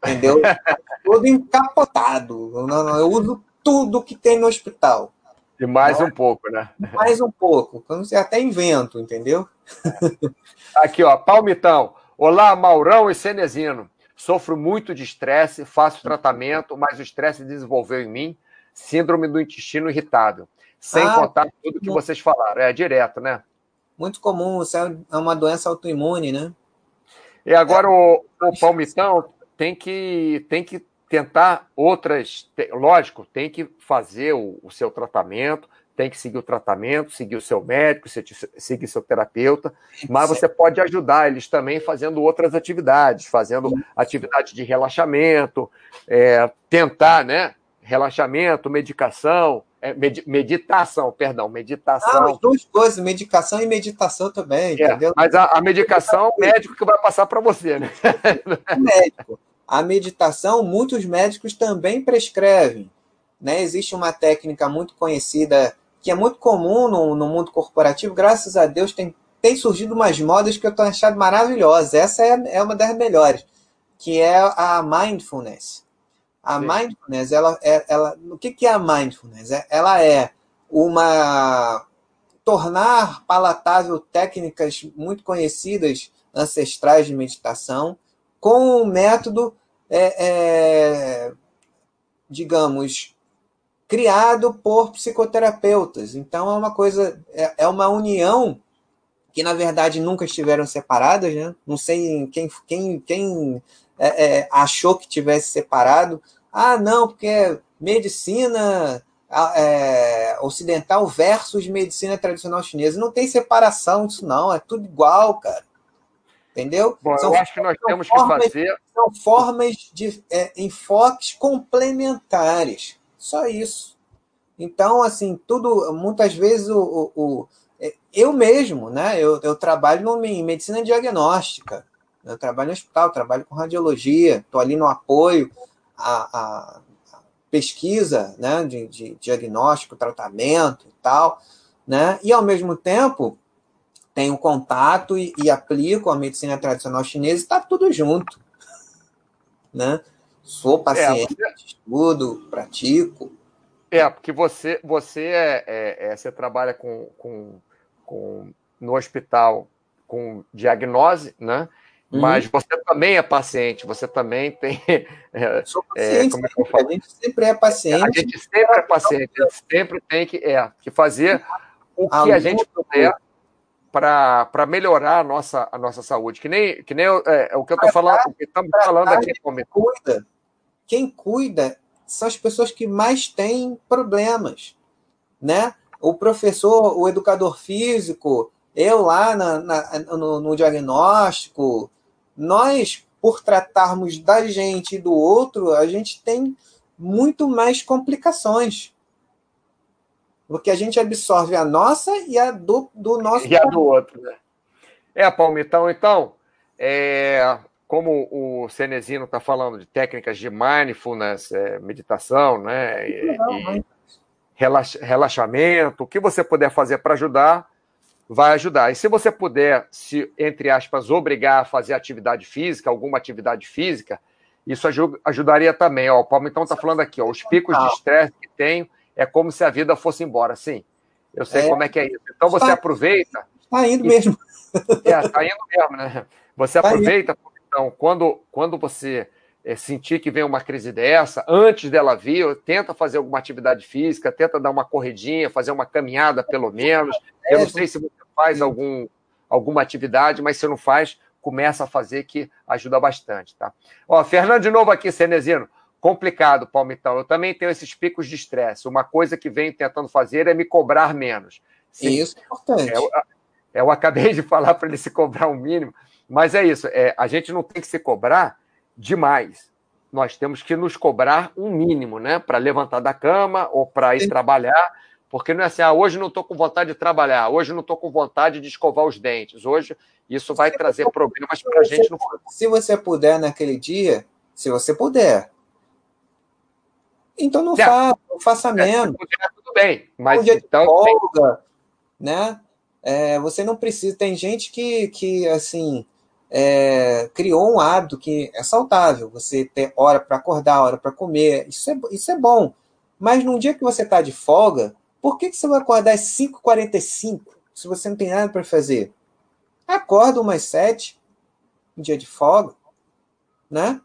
Entendeu? <laughs> Todo encapotado. Eu uso tudo que tem no hospital. E mais um pouco, né? Mais um pouco. Eu até invento, entendeu? Aqui, ó, Palmitão. Olá, Maurão e Cenezino. Sofro muito de estresse, faço tratamento, mas o estresse desenvolveu em mim síndrome do intestino irritável sem ah, contar tudo que vocês falaram. É direto, né? Muito comum, isso é uma doença autoimune, né? E agora é. o, o palmitão tem que, tem que tentar outras. Lógico, tem que fazer o, o seu tratamento, tem que seguir o tratamento, seguir o seu médico, seguir seu terapeuta, mas você pode ajudar eles também fazendo outras atividades, fazendo atividade de relaxamento, é, tentar, né? Relaxamento, medicação, é, med, meditação, perdão, meditação. Ah, as duas coisas, medicação e meditação também, é, entendeu? Mas a, a medicação é o médico que vai passar para você, né? O médico. A meditação, muitos médicos também prescrevem. Né? Existe uma técnica muito conhecida, que é muito comum no, no mundo corporativo, graças a Deus tem, tem surgido umas modas que eu estou achando maravilhosas. Essa é, é uma das melhores, que é a mindfulness. A Sim. mindfulness, ela, é, ela, o que, que é a mindfulness? É, ela é uma tornar palatável técnicas muito conhecidas ancestrais de meditação com um método, é, é, digamos, criado por psicoterapeutas. Então é uma coisa, é, é uma união que na verdade nunca estiveram separadas, né? Não sei quem, quem, quem é, é, achou que tivesse separado. Ah, não, porque medicina é, ocidental versus medicina tradicional chinesa. Não tem separação disso, não. É tudo igual, cara. Entendeu? Bom, são, eu acho que nós temos formas, que fazer. São formas de é, enfoques complementares. Só isso. Então, assim, tudo. Muitas vezes o, o, o é, eu mesmo, né? Eu, eu trabalho em medicina diagnóstica. Eu trabalho no hospital, trabalho com radiologia, estou ali no apoio à, à pesquisa né, de, de, diagnóstico, tratamento e tal, né? E ao mesmo tempo tenho contato e, e aplico a medicina tradicional chinesa, está tudo junto, né? Sou é, paciente, é, você... estudo, pratico. É, porque você você é, é, é, você trabalha com, com, com no hospital com diagnose, né? Uhum. Mas você também é paciente, você também tem. <laughs> É, Sou paciente, é, como é que eu falo? A gente sempre é paciente. A gente sempre é paciente, a gente sempre tem que, é, que fazer o que a gente puder para melhorar a nossa, a nossa saúde. Que nem, que nem é, é o que eu estou falando, o que estamos falando aqui. Quem cuida, quem cuida são as pessoas que mais têm problemas. Né? O professor, o educador físico, eu lá na, na, no, no diagnóstico, nós, por tratarmos da gente e do outro, a gente tem muito mais complicações. Porque a gente absorve a nossa e a do, do nosso. E a do outro, né? É, Palmitão, então, é, como o Cenezino está falando de técnicas de mindfulness, é, meditação, né? E, Não, e relaxamento, o que você puder fazer para ajudar, vai ajudar. E se você puder, se entre aspas, obrigar a fazer atividade física, alguma atividade física, isso ajudaria também. Ó, o Paulo então está falando aqui, ó, os picos de estresse que tenho é como se a vida fosse embora. Sim, eu sei é. como é que é isso. Então você tá, aproveita. Está indo e, mesmo. <laughs> É, está indo mesmo, né? Você tá aproveita, indo. então, quando, quando você é, sentir que vem uma crise dessa, antes dela vir, tenta fazer alguma atividade física, tenta dar uma corridinha, fazer uma caminhada pelo menos. Eu não é, sei se você faz algum, alguma atividade, mas se não faz, começa a fazer que ajuda bastante, tá? Ó, Fernando de novo aqui, Cenezino. Complicado, Palmitão. Eu também tenho esses picos de estresse. Uma coisa que venho tentando fazer é me cobrar menos. Sim, isso é importante. Eu, eu acabei de <laughs> falar para ele se cobrar o um mínimo, mas é isso. É, a gente não tem que se cobrar demais. Nós temos que nos cobrar um mínimo, né? Para levantar da cama ou para ir Sim. trabalhar porque não é assim, ah, hoje não estou com vontade de trabalhar, hoje não estou com vontade de escovar os dentes, hoje isso vai se trazer problemas para a gente no. Se você puder naquele dia, se você puder, então não é, faça, não faça é, menos. Puder, tudo bem, mas um dia então, de folga, né? É, você não precisa. Tem gente que, que assim, é, criou um hábito que é saudável. Você ter hora para acordar, hora para comer. Isso é, isso é bom. Mas num dia que você está de folga, por que, que você vai acordar às 5h45 se você não tem nada para fazer? Acorda umas 7 um dia de folga, né?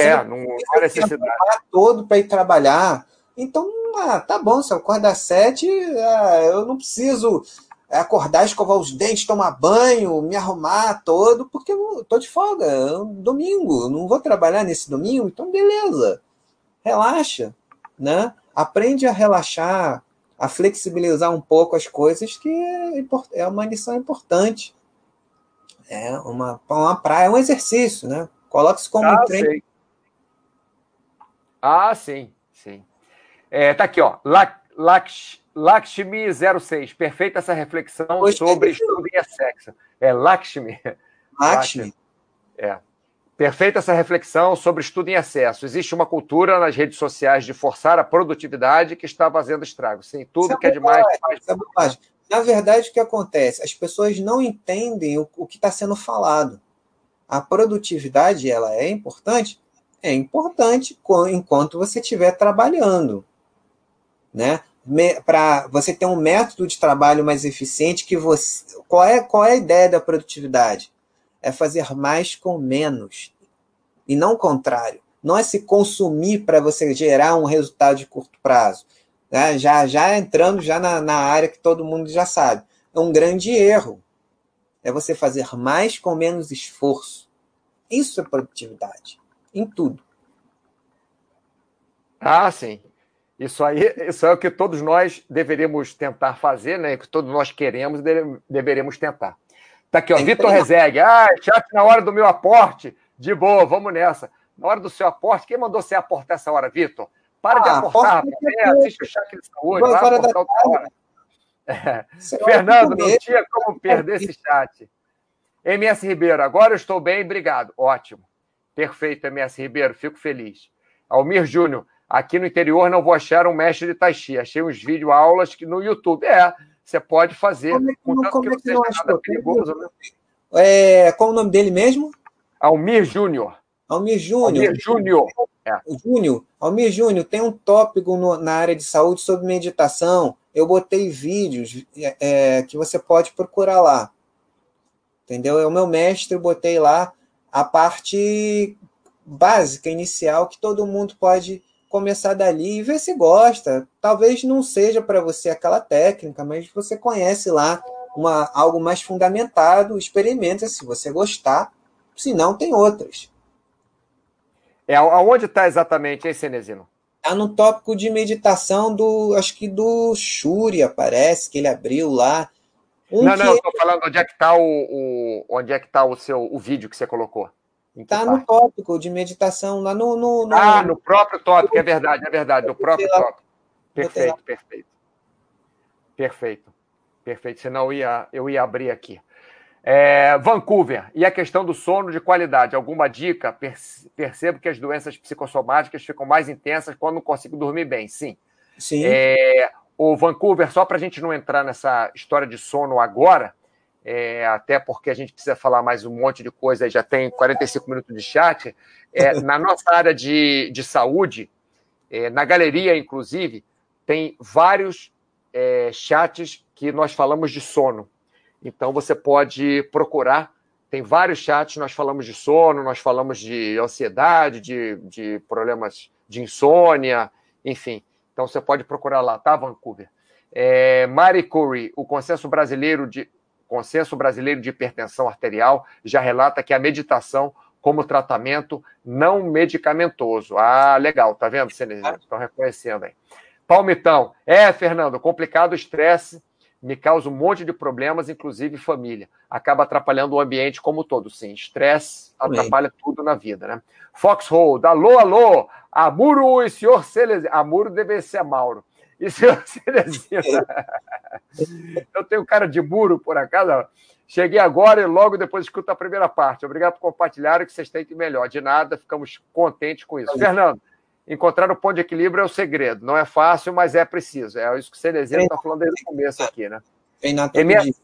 É, não, não há necessidade. todo para ir trabalhar. Então, ah, tá bom, se eu acordar às 7, ah, eu não preciso acordar, escovar os dentes, tomar banho, me arrumar todo, porque eu tô de folga, é um domingo, não vou trabalhar nesse domingo, então beleza. Relaxa, né? Aprende a relaxar, a flexibilizar um pouco as coisas, que é, é uma lição importante. É uma, uma praia, é um exercício, né? Coloque-se como ah, um treino. Sei. Ah, sim, sim. É, tá aqui, ó. Laksh, Lakshmi06. Perfeita essa reflexão sobre estudo e sexo. É Lakshmi. Lakshmi. É. Perfeita essa reflexão sobre estudo em excesso. Existe uma cultura nas redes sociais de forçar a produtividade que está fazendo estrago. Sim, tudo é que é demais. Faz... É Na verdade, o que acontece? As pessoas não entendem o, o que está sendo falado. A produtividade ela é importante? É importante enquanto você estiver trabalhando. Né? Para você ter um método de trabalho mais eficiente, que você. Qual é, qual é a ideia da produtividade? é fazer mais com menos. E não o contrário. Não é se consumir para você gerar um resultado de curto prazo. Né? Já, já entrando já na, na área que todo mundo já sabe. É um grande erro. é você fazer mais com menos esforço. Isso é produtividade, em tudo. Ah, sim. Isso aí, isso é o que todos nós deveríamos tentar fazer, né? Que todos nós queremos, deveríamos tentar. Tá aqui, ó, Vitor Rezegue. Ah, chat na hora do meu aporte. De boa, vamos nessa. Na hora do seu aporte, quem mandou você aportar essa hora, Vitor? Para ah, de aportar, é, assiste o chat de saúde, vai aportar outra hora. É. Fernando, não tinha como perder esse chat. MS Ribeiro, agora eu estou bem, obrigado. Ótimo. Perfeito, MS Ribeiro, fico feliz. Almir Júnior, Aqui no interior não vou achar um mestre de Tai Chi. Achei uns vídeo aulas que no YouTube. É, você pode fazer. Como é que, contanto como que é não perigoso, né? É, qual o nome dele mesmo? Almir Júnior. Almir Júnior. Almir Júnior. É. Júnior. Almir Júnior, tem um tópico no, na área de saúde sobre meditação. Eu botei vídeos é, é, que você pode procurar lá. Entendeu? É o meu mestre, eu botei lá a parte básica, inicial, que todo mundo pode começar dali e ver se gosta. Talvez não seja para você aquela técnica, mas você conhece lá uma, algo mais fundamentado, experimenta se você gostar, se não, tem outras. É, aonde está exatamente, hein, Cenezino? Está no tópico de meditação do, acho que do Shuri, aparece, que ele abriu lá. Um não, não, eu estou falando onde é que está o, o, onde é que tá o seu o vídeo que você colocou. Está no tópico de meditação, lá no, no, no, Ah, no próprio tópico, é verdade, é verdade, no próprio tópico. Perfeito, perfeito. Perfeito. Perfeito. Senão eu ia, eu ia abrir aqui. É, Vancouver, e a questão do sono de qualidade? Alguma dica? Percebo que as doenças psicossomáticas ficam mais intensas quando não consigo dormir bem. Sim. Sim. É, o Vancouver, só para a gente não entrar nessa história de sono agora, é, até porque a gente precisa falar mais um monte de coisa, já tem 45 minutos de chat. É, na <laughs> nossa área de, de saúde, é, na galeria, inclusive, tem vários é, chats que nós falamos de sono. Então você pode procurar, tem vários chats, nós falamos de sono, nós falamos de ansiedade, de, de problemas de insônia, enfim. Então você pode procurar lá, tá, Vancouver? É, Mari Curry, o consenso brasileiro de Consenso Brasileiro de Hipertensão Arterial já relata que a meditação como tratamento não medicamentoso. Ah, legal, tá vendo, Cenezino? Estão reconhecendo aí. Palmitão. É, Fernando, complicado o estresse me causa um monte de problemas, inclusive família. Acaba atrapalhando o ambiente como todo. Sim, estresse atrapalha tudo na vida, né? Foxhole, alô, alô, Amuro e senhor Celesino. Amuro deve ser Mauro. E senhor <laughs> Celesino? Eu tenho cara de muro, por acaso. Cheguei agora e logo depois escuto a primeira parte. Obrigado por compartilhar o que vocês têm de melhor. De nada, ficamos contentes com isso. Fernando, encontrar o ponto de equilíbrio é o segredo. Não é fácil, mas é preciso. É isso que o Celezino está falando desde o começo aqui, né? MS,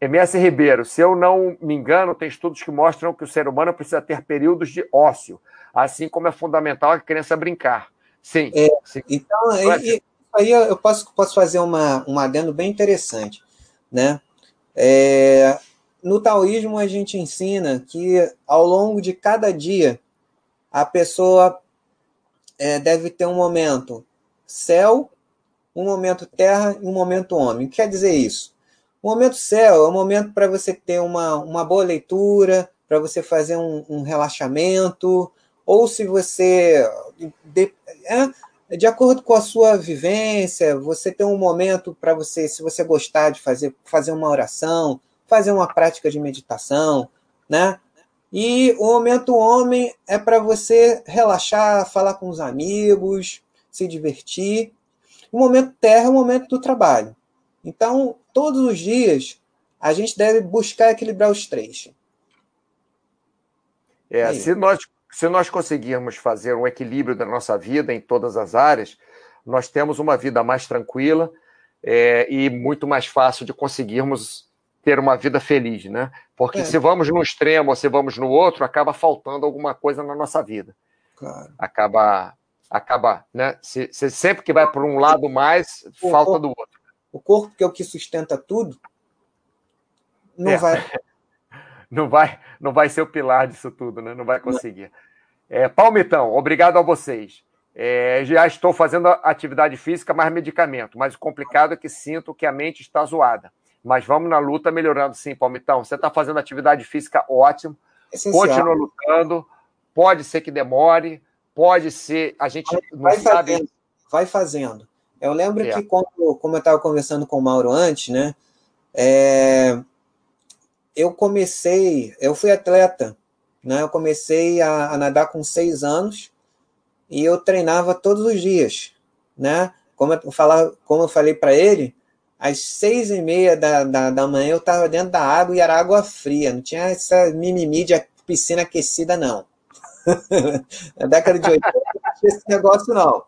MS Ribeiro, se eu não me engano, tem estudos que mostram que o ser humano precisa ter períodos de ócio, assim como é fundamental a criança brincar. Sim. É, sim. Então, e, aí eu posso, posso fazer uma, um adendo bem interessante. Né? É, no taoísmo, a gente ensina que ao longo de cada dia, a pessoa é, deve ter um momento céu, um momento terra e um momento homem. O que quer dizer isso? O momento céu é um momento para você ter uma, uma boa leitura, para você fazer um, um, relaxamento, ou se você. De, é, de acordo com a sua vivência, você tem um momento para você, se você gostar de fazer, fazer uma oração, fazer uma prática de meditação, né? E o momento homem é para você relaxar, falar com os amigos, se divertir. O momento terra é o momento do trabalho. Então, todos os dias, a gente deve buscar equilibrar os três. É, é se nós se nós conseguirmos fazer um equilíbrio da nossa vida em todas as áreas, nós temos uma vida mais tranquila é, e muito mais fácil de conseguirmos ter uma vida feliz, né? Porque é. se vamos num extremo ou se vamos no outro, acaba faltando alguma coisa na nossa vida. Claro. Acaba, acaba, né? Se, se sempre que vai para um lado mais, o falta corpo, do outro. O corpo que é o que sustenta tudo, não é. vai <laughs> não vai, não vai ser o pilar disso tudo, né? Não vai conseguir. É, Palmitão, obrigado a vocês. É, já estou fazendo atividade física mais medicamento, mas o complicado é que sinto que a mente está zoada. Mas vamos na luta melhorando sim, Palmitão. Você está fazendo atividade física ótimo. Essencial. Continua lutando. Pode ser que demore, pode ser. A gente vai, não sabe. Fazendo, vai fazendo. Eu lembro é. que, quando, como eu estava conversando com o Mauro antes, né? É, eu comecei, eu fui atleta, né? Eu comecei a, a, nadar com seis anos e eu treinava todos os dias, né? Como eu, falar, como eu falei para ele, às seis e meia da, da, da manhã eu estava dentro da água e era água fria, não tinha essa mimimi de piscina aquecida, não. <laughs> Na década de 80 não tinha esse negócio, não.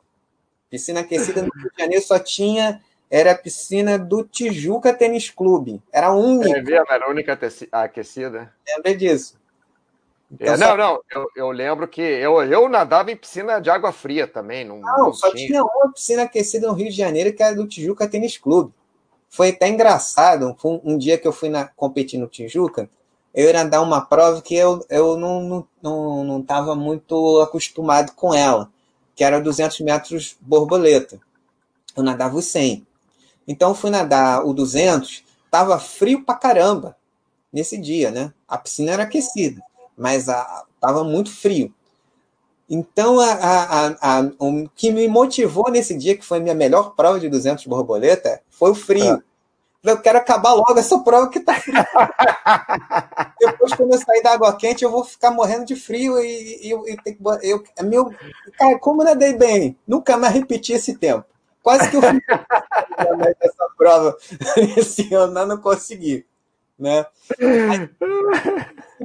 Piscina aquecida no Rio de Janeiro só tinha era a piscina do Tijuca Tênis Clube. Era a única. É mesmo, era a única aquecida. Lembra disso? Então, é, não, só... não, eu, eu, lembro que eu, eu nadava em piscina de água fria também. Não, não, não só tinha. tinha uma piscina aquecida no Rio de Janeiro que era do Tijuca Tênis Clube. Foi até engraçado, um, um dia que eu fui na, competir no Tijuca, eu ia nadar uma prova que eu, eu não estava não, não, não muito acostumado com ela, que era 200 metros borboleta. Eu nadava os 100. Então fui nadar o 200, tava frio pra caramba nesse dia, né? A piscina era aquecida, mas a, muito frio. Então, a, a, a, o que me motivou nesse dia, que foi a minha melhor prova de 200 borboleta, foi o frio. É. Eu quero acabar logo essa prova que tá. <laughs> Depois, quando eu sair da água quente, eu vou ficar morrendo de frio e, e, e, e eu, é meu, cara, como nadei bem, nunca mais repeti esse tempo. Quase que eu fui <laughs> essa prova <laughs> esse ano, mas não consegui. Né?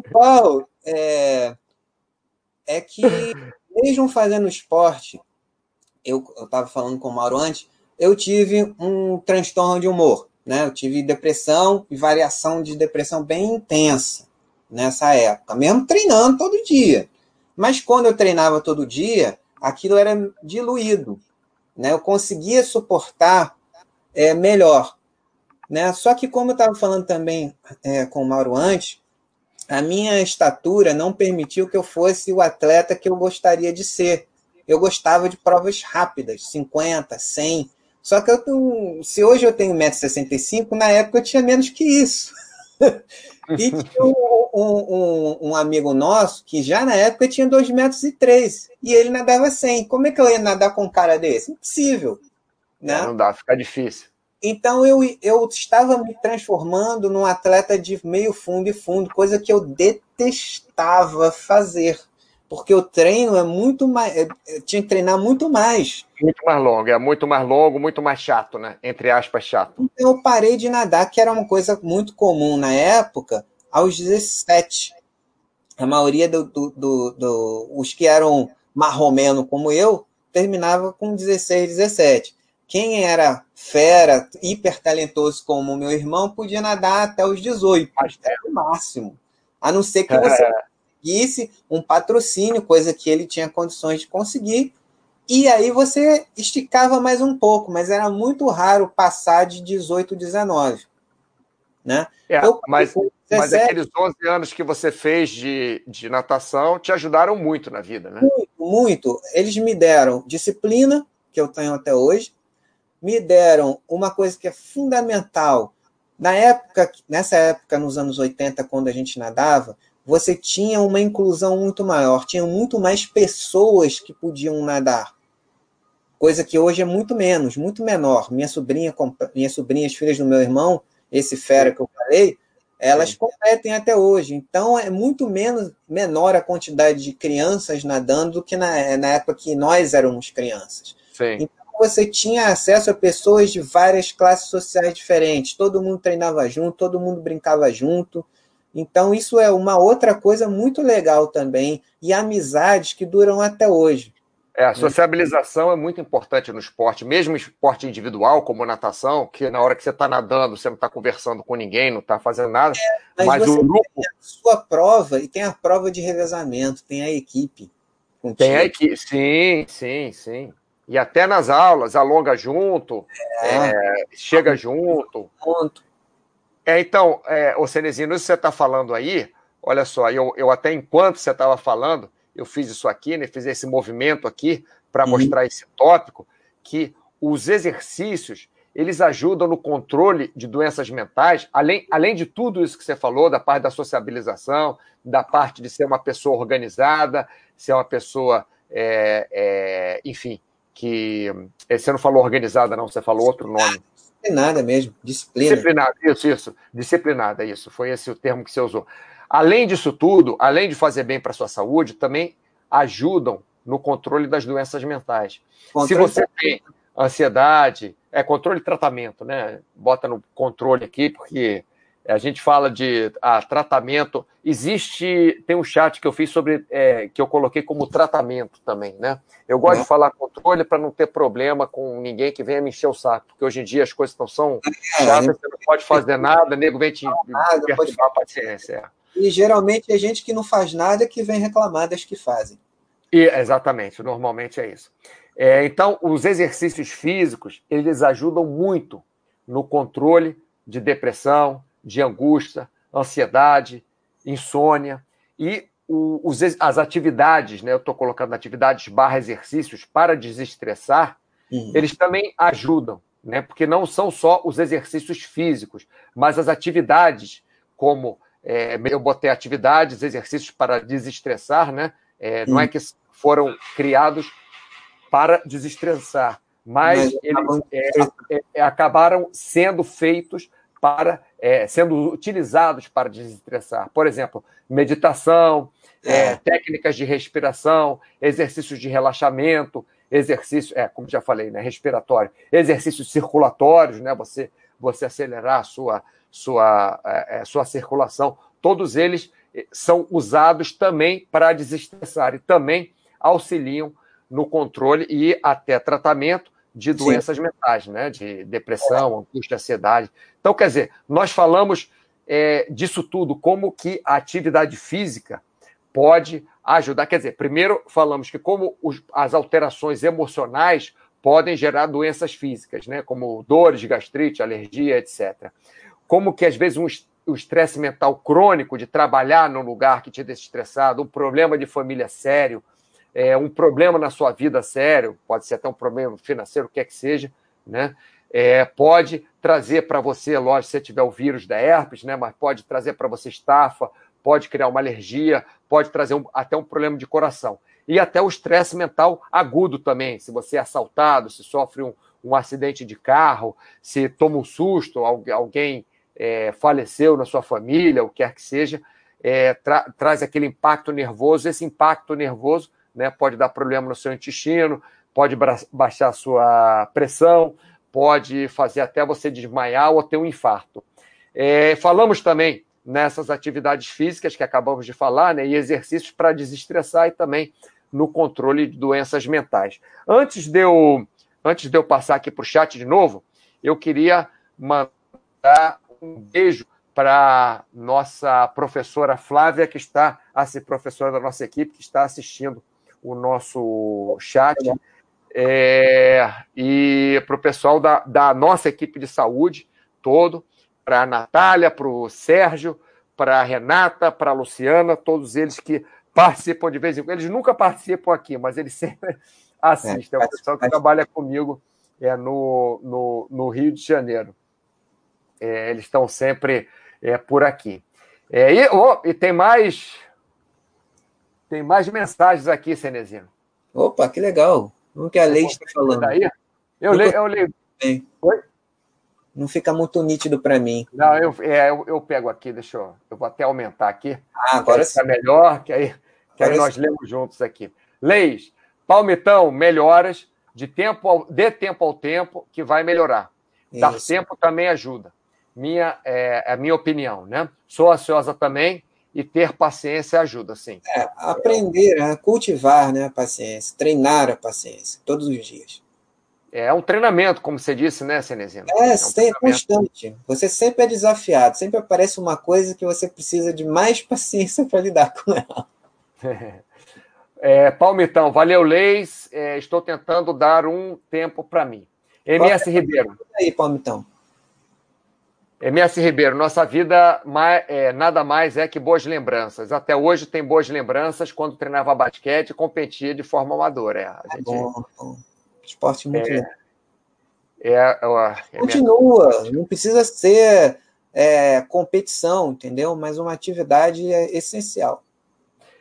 Paulo, é, é que mesmo fazendo esporte, eu estava falando com o Mauro antes, eu tive um transtorno de humor. Né? Eu tive depressão e variação de depressão bem intensa nessa época, mesmo treinando todo dia. Mas quando eu treinava todo dia, aquilo era diluído né? Eu conseguia suportar é, melhor, né? Só que como eu estava falando também é, com o Mauro antes, a minha estatura não permitiu que eu fosse o atleta que eu gostaria de ser. Eu gostava de provas rápidas, 50, 100. Só que eu se hoje eu tenho 1,65m, na época eu tinha menos que isso. <laughs> e tinha um, um, um, amigo nosso que já na época tinha 2 metros e três e ele nadava 100. Como é que eu ia nadar com um cara desse? Impossível. Né? Não dá, fica difícil. Então eu, eu estava me transformando num atleta de meio fundo e fundo, coisa que eu detestava fazer porque o treino é muito mais. É, é, tinha que treinar muito mais. Muito mais longo, é muito mais longo, muito mais chato, né? Entre aspas, chato. Então eu parei de nadar, que era uma coisa muito comum na época, aos 17. A maioria dos do, do, do, os que eram marromeno como eu, terminava com 16, 17. Quem era fera, hiper talentoso como meu irmão, podia nadar até os 18. Até o máximo. A não ser que é. você conseguisse um patrocínio, coisa que ele tinha condições de conseguir, e aí você esticava mais um pouco, mas era muito raro passar de 18, 19. Né? É, mas, mas aqueles 11 anos que você fez de, de natação te ajudaram muito na vida, né? Muito, muito. Eles me deram disciplina, que eu tenho até hoje, me deram uma coisa que é fundamental. Na época, nessa época, nos anos 80, quando a gente nadava, você tinha uma inclusão muito maior, tinha muito mais pessoas que podiam nadar. Coisa que hoje é muito menos, muito menor. Minha sobrinha, minhas sobrinhas, filhas do meu irmão, esse fera que eu falei, elas Sim. competem até hoje. Então é muito menos menor a quantidade de crianças nadando do que na, na época que nós éramos crianças. Sim. Então você tinha acesso a pessoas de várias classes sociais diferentes. Todo mundo treinava junto, todo mundo brincava junto. Então, isso é uma outra coisa muito legal também, e amizades que duram até hoje. É, a sociabilização é muito importante no esporte, mesmo esporte individual, como natação, que na hora que você está nadando, você não está conversando com ninguém, não está fazendo nada. É, mas, mas o grupo. Tem a sua prova e tem a prova de revezamento, tem a equipe. Contigo. Tem a equipe, sim, sim, sim. E até nas aulas, alonga junto, é. É, chega junto. Junto. É, então, é, o Cenezino, isso que você está falando aí, olha só, eu, eu até enquanto você estava falando, eu fiz isso aqui, né, fiz esse movimento aqui para uhum. mostrar esse tópico, que os exercícios, eles ajudam no controle de doenças mentais, além, além de tudo isso que você falou, da parte da sociabilização, da parte de ser uma pessoa organizada, ser uma pessoa, é, é, enfim, que. Você não falou organizada, não, você falou outro nome. Disciplinada mesmo, disciplina. Disciplinada, isso, isso. Disciplinada, isso. Foi esse o termo que você usou. Além disso tudo, além de fazer bem para a sua saúde, também ajudam no controle das doenças mentais. Controle Se você tem ansiedade, é controle e tratamento, né? Bota no controle aqui, porque a gente fala de ah, tratamento. Existe, tem um chat que eu fiz sobre, é, que eu coloquei como tratamento também, né? Eu gosto de falar controle para não ter problema com ninguém que venha me encher o saco, porque hoje em dia as coisas não são é, chatas, você não pode fazer nada, nego vem te nada, perturbar a paciência. É. E geralmente é gente que não faz nada que vem reclamar das que fazem. E, exatamente, normalmente é isso. É, então, os exercícios físicos, eles ajudam muito no controle de depressão, de angústia, ansiedade, insônia. E o, os, as atividades, né, eu estou colocando atividades barra exercícios para desestressar, uhum. eles também ajudam, né, porque não são só os exercícios físicos, mas as atividades, como é, eu botei atividades, exercícios para desestressar, né, é, uhum. não é que foram criados para desestressar, mas, mas eles é, é, acabaram sendo feitos para é, sendo utilizados para desestressar. Por exemplo, meditação, é, técnicas de respiração, exercícios de relaxamento, exercícios, é, como já falei, né, respiratório, exercícios circulatórios, né, você você acelerar a sua sua sua circulação, todos eles são usados também para desestressar e também auxiliam no controle e até tratamento de doenças Sim. mentais, né? de depressão, angústia, ansiedade. Então, quer dizer, nós falamos é, disso tudo, como que a atividade física pode ajudar. Quer dizer, primeiro falamos que como os, as alterações emocionais podem gerar doenças físicas, né? como dores, gastrite, alergia, etc. Como que às vezes um, o estresse mental crônico de trabalhar num lugar que te deixa estressado, um problema de família sério, é, um problema na sua vida sério, pode ser até um problema financeiro, o que é que seja, né? É, pode trazer para você, lógico, se você tiver o vírus da herpes, né? Mas pode trazer para você estafa, pode criar uma alergia, pode trazer um, até um problema de coração. E até o estresse mental agudo também. Se você é assaltado, se sofre um, um acidente de carro, se toma um susto, alguém é, faleceu na sua família, o que quer que seja, é, tra traz aquele impacto nervoso. Esse impacto nervoso né? Pode dar problema no seu intestino, pode baixar a sua pressão, pode fazer até você desmaiar ou ter um infarto. É, falamos também nessas atividades físicas que acabamos de falar, né? E exercícios para desestressar e também no controle de doenças mentais. Antes de eu, antes de eu passar aqui para o chat de novo, eu queria mandar um beijo para nossa professora Flávia, que está, a professora da nossa equipe, que está assistindo o nosso chat. É, e para o pessoal da, da nossa equipe de saúde todo, para a Natália, para o Sérgio, para a Renata, para a Luciana, todos eles que participam de vez em quando. Eles nunca participam aqui, mas eles <laughs> sempre assistem. É, o pessoal que trabalha comigo é, no, no, no Rio de Janeiro. É, eles estão sempre é, por aqui. É, e, oh, e tem mais tem mais mensagens aqui, Cenezino. Opa, que legal. O que a lei está falando. Daí? Eu leio. Eu leio. Oi? Não fica muito nítido para mim. Não, eu, é, eu, eu, pego aqui, deixa eu. Eu vou até aumentar aqui. Ah, agora fica melhor, que aí, que aí nós lemos juntos aqui. Leis, palmitão, melhoras, de tempo ao, dê tempo ao tempo, que vai melhorar. Isso. Dar tempo também ajuda. Minha, é, é a minha opinião, né? Sou ansiosa também, e ter paciência ajuda, sim. É, aprender a cultivar né, a paciência, treinar a paciência todos os dias. É um treinamento, como você disse, né, Cenezino? É, é um constante. Você sempre é desafiado, sempre aparece uma coisa que você precisa de mais <laughs> paciência para lidar com ela. <laughs> É, Palmitão, valeu, Leis. É, estou tentando dar um tempo para mim. MS Ribeiro. Aí, Palmitão. MS Ribeiro, nossa vida é, nada mais é que boas lembranças. Até hoje tem boas lembranças quando treinava basquete e competia de forma amadora. É, a gente, bom, bom. Esporte muito é, É, é Continua, minha... não precisa ser é, competição, entendeu? Mas uma atividade é essencial.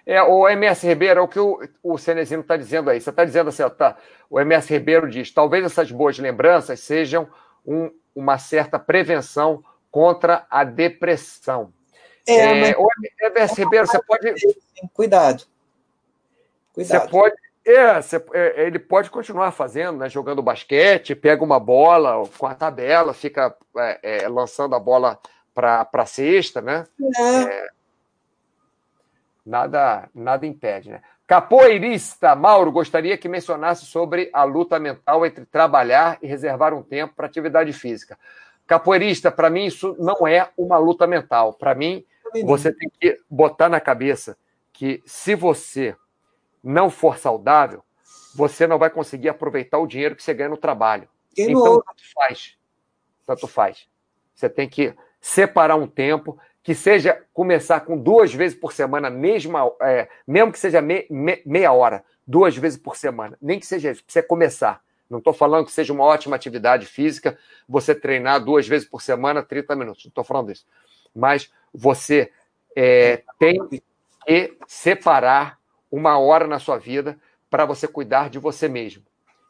É, o MS Ribeiro, é o que o, o Cenezino está dizendo aí. Você está dizendo assim, ó, tá, o MS Ribeiro diz: talvez essas boas lembranças sejam um, uma certa prevenção contra a depressão. É, é mas... o MS Ribeiro, você pode. Cuidado. Cuidado. Você pode. É, você, é, ele pode continuar fazendo, né, jogando basquete, pega uma bola com a tabela, fica é, é lançando a bola para a cesta, né? É. nada, nada impede, né? Capoeirista, Mauro, gostaria que mencionasse sobre a luta mental entre trabalhar e reservar um tempo para atividade física. Capoeirista, para mim, isso não é uma luta mental. Para mim, você tem que botar na cabeça que se você não for saudável, você não vai conseguir aproveitar o dinheiro que você ganha no trabalho. então, tanto faz. Tanto faz. Você tem que separar um tempo, que seja começar com duas vezes por semana, mesma, é, mesmo que seja me, me, meia hora, duas vezes por semana, nem que seja isso, você começar. Não estou falando que seja uma ótima atividade física você treinar duas vezes por semana, 30 minutos. Não estou falando disso. Mas você é, tem que separar uma hora na sua vida para você cuidar de você mesmo.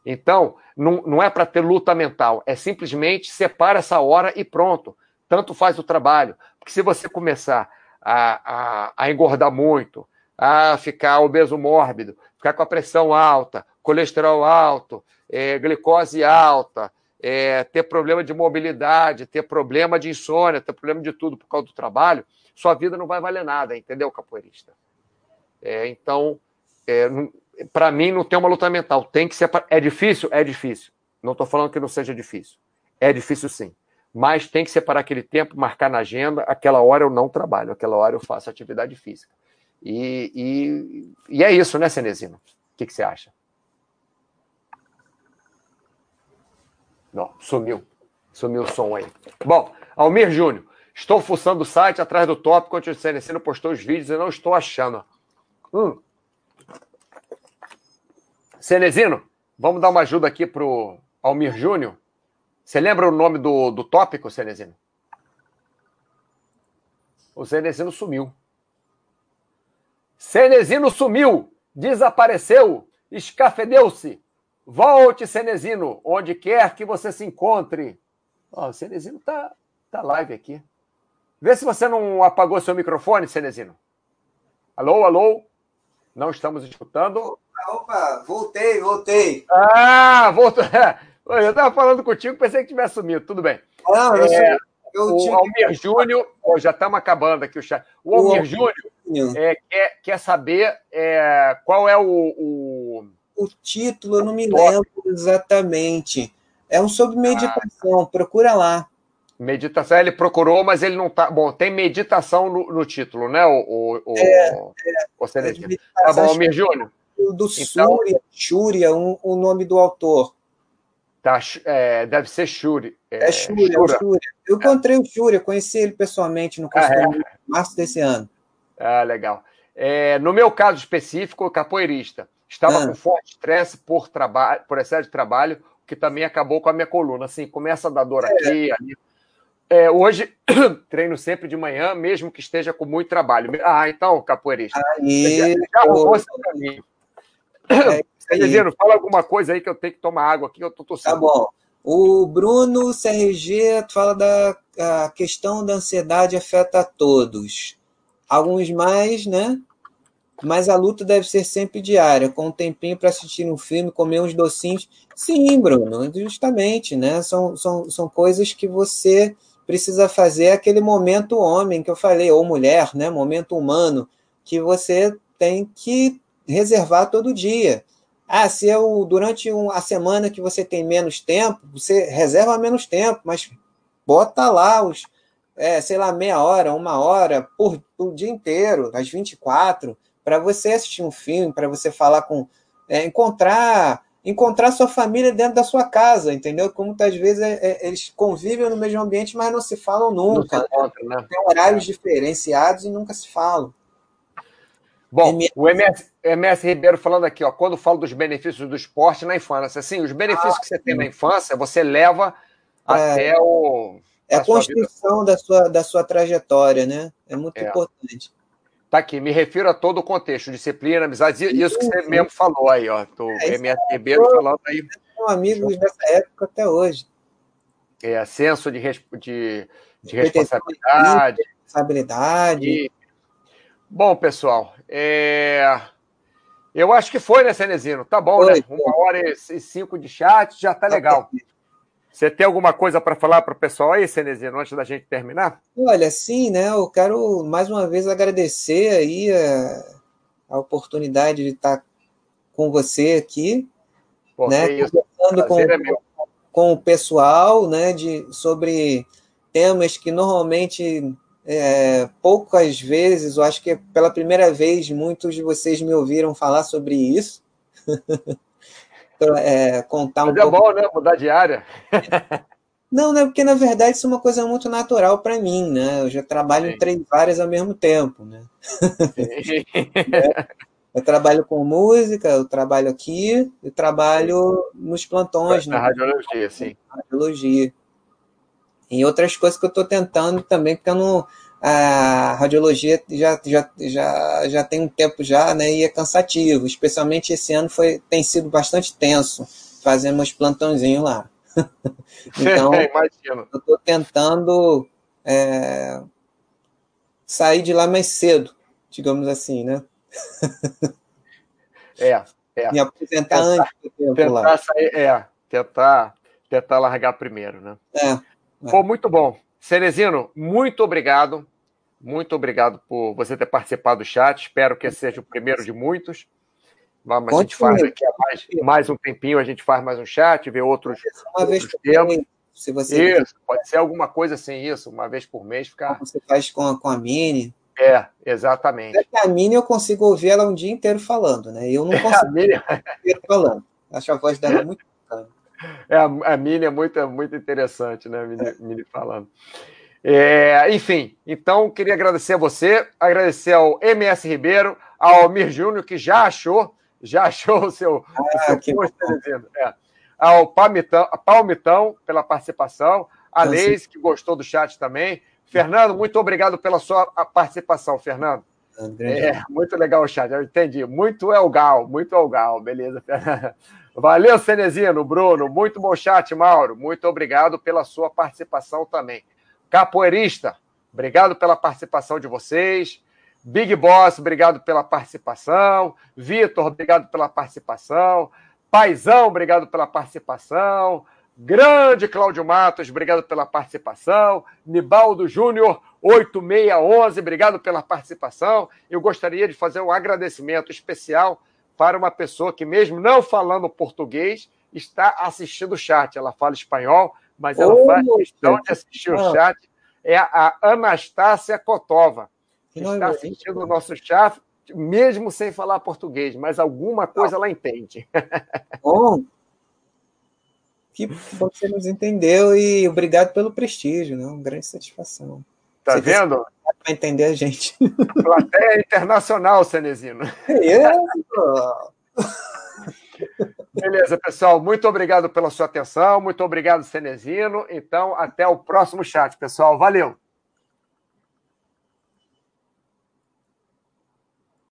Então, não, não é para ter luta mental, é simplesmente separa essa hora e pronto. Tanto faz o trabalho. Porque se você começar a, a, a engordar muito, a ficar obeso mórbido, ficar com a pressão alta, colesterol alto, é, glicose alta, é, ter problema de mobilidade, ter problema de insônia, ter problema de tudo por causa do trabalho, sua vida não vai valer nada, entendeu, capoeirista? É, então, é, para mim, não tem uma luta mental. Tem que ser. É difícil? É difícil. Não estou falando que não seja difícil. É difícil sim. Mas tem que separar aquele tempo, marcar na agenda. Aquela hora eu não trabalho, aquela hora eu faço atividade física. E, e, e é isso, né, Cenezino? O que, que você acha? Não, sumiu. Sumiu o som aí. Bom, Almir Júnior. Estou fuçando o site atrás do tópico onde o Cenezino postou os vídeos e não estou achando. Hum. Cenezino, vamos dar uma ajuda aqui para o Almir Júnior. Você lembra o nome do, do tópico, Cenezino? O Cenezino sumiu. Cenezino sumiu, desapareceu, escafedeu-se. Volte, Cenezino, onde quer que você se encontre. Oh, o Cenezino tá, tá live aqui. Vê se você não apagou seu microfone, Cenezino. Alô, alô? Não estamos escutando. Opa, opa, voltei, voltei. Ah, voltou. <laughs> Eu estava falando contigo, pensei que tivesse sumido. Tudo bem. Não, eu, é, eu o Almir Júnior, oh, já estamos acabando aqui o chat. O Almir Júnior é, quer, quer saber é, qual é o, o, o. título, eu não me lembro exatamente. É um sobre meditação, ah. procura lá. Meditação, ele procurou, mas ele não tá. Bom, tem meditação no, no título, né? O, o, é, o, é, o é Tá bom, Almir Júnior. Do então, Shúria, um, o nome do autor. Tá, é, deve ser Shuri. É, é Shuri, é Shuri. Eu encontrei o Shuri, conheci ele pessoalmente no ah, é? março desse ano. Ah, legal. É, no meu caso específico, capoeirista. Estava ah. com forte estresse por, trabalho, por excesso de trabalho, que também acabou com a minha coluna. Assim, começa a dar dor é. aqui, ali, é, hoje <coughs> treino sempre de manhã, mesmo que esteja com muito trabalho. Ah, então, capoeirista. Aí, já, já arrumou seu caminho. É fala alguma coisa aí que eu tenho que tomar água aqui, eu tô tossindo. Tá bom. O Bruno CRG fala da a questão da ansiedade afeta a todos. Alguns mais, né? Mas a luta deve ser sempre diária, com um tempinho para assistir um filme, comer uns docinhos. Sim, Bruno, justamente, né? São, são, são coisas que você precisa fazer aquele momento homem que eu falei, ou mulher, né? Momento humano, que você tem que reservar todo dia. Ah, se eu, durante a semana que você tem menos tempo, você reserva menos tempo, mas bota lá os, é, sei lá, meia hora, uma hora por, por dia inteiro, às 24, para você assistir um filme, para você falar com. É, encontrar encontrar sua família dentro da sua casa, entendeu? Como muitas vezes é, é, eles convivem no mesmo ambiente, mas não se falam nunca. Se né? Tem horários é. diferenciados e nunca se falam. Bom, MS... o MS, MS Ribeiro falando aqui, ó, quando falo dos benefícios do esporte na infância, assim, os benefícios ah, que você tem na infância, você leva é, até o. É a construção da sua, da sua trajetória, né? É muito é. importante. Tá aqui, me refiro a todo o contexto, disciplina, amizade, isso que você sim. mesmo falou aí, ó. Do é, MS Ribeiro falando aí. São amigos dessa época até hoje. É, senso de, de, de responsabilidade. Responsabilidade. E... Bom, pessoal, é... eu acho que foi, né, Cenezino? Tá bom, foi, né? Foi. Uma hora e cinco de chat, já tá legal. Você tem alguma coisa para falar para o pessoal aí, Cenezino, antes da gente terminar? Olha, sim, né? Eu quero mais uma vez agradecer aí a, a oportunidade de estar com você aqui, Pô, né? Conversando com, é com o pessoal, né? De, sobre temas que normalmente é, poucas vezes, eu acho que pela primeira vez, muitos de vocês me ouviram falar sobre isso. <laughs> é, contar Mas um é pouco. bom, né? Mudar de área. <laughs> Não, né? Porque na verdade isso é uma coisa muito natural para mim, né? Eu já trabalho Sim. em três áreas ao mesmo tempo, né? é, <laughs> eu trabalho com música, eu trabalho aqui, eu trabalho nos plantões, na né? radiologia, sim. Radiologia. E outras coisas que eu estou tentando também, porque eu não a radiologia já, já, já, já tem um tempo já, né, e é cansativo, especialmente esse ano foi, tem sido bastante tenso, fazendo uns plantãozinhos lá. <laughs> então, eu estou tentando é, sair de lá mais cedo, digamos assim, né? <laughs> é, é. Me aposentar tentar, antes do tempo tentar lá. Sair, é, tentar, tentar largar primeiro, né? É. é. Pô, muito bom. Cerezino, muito obrigado. Muito obrigado por você ter participado do chat. Espero que esse seja o primeiro de muitos. Vamos, a gente faz aqui mais, mais, um tempinho, a gente faz mais um chat, vê outros, uma outros vez temas. Se você isso, pode ser alguma coisa assim, isso, uma vez por mês ficar. Você faz com a, com a Mini. É, exatamente. É a Mini eu consigo ouvir ela um dia inteiro falando, né? Eu não consigo a Mini... inteiro falando. Acho a voz dela muito bacana. <laughs> É, a, a Mini é muito, muito interessante, né? A Mini, Mini falando. É, enfim, então queria agradecer a você, agradecer ao MS Ribeiro, ao Almir Júnior, que já achou, já achou o seu, ah, o seu post, é, ao Palmitão, Palmitão pela participação, a então, Leis, que gostou do chat também. Fernando, muito obrigado pela sua participação, Fernando. É, muito legal o chat, eu entendi. Muito Elgal, muito Elgal, beleza, Fernando. Valeu, Cenezino, Bruno. Muito bom chat, Mauro. Muito obrigado pela sua participação também. Capoeirista, obrigado pela participação de vocês. Big Boss, obrigado pela participação. Vitor, obrigado pela participação. Paizão, obrigado pela participação. Grande Cláudio Matos, obrigado pela participação. Nibaldo Júnior, 8611, obrigado pela participação. Eu gostaria de fazer um agradecimento especial para uma pessoa que, mesmo não falando português, está assistindo o chat. Ela fala espanhol, mas ela oh, faz questão de assistir o chat. É a Anastácia Kotova, que está assistindo o nosso chat, mesmo sem falar português, mas alguma coisa ela entende. <laughs> Bom, que você nos entendeu e obrigado pelo prestígio, né? Uma grande satisfação. Tá você vendo? Para entender a gente. <laughs> Plateia internacional, Cenezino. É Beleza, pessoal. Muito obrigado pela sua atenção. Muito obrigado, Cenezino. Então, até o próximo chat, pessoal. Valeu.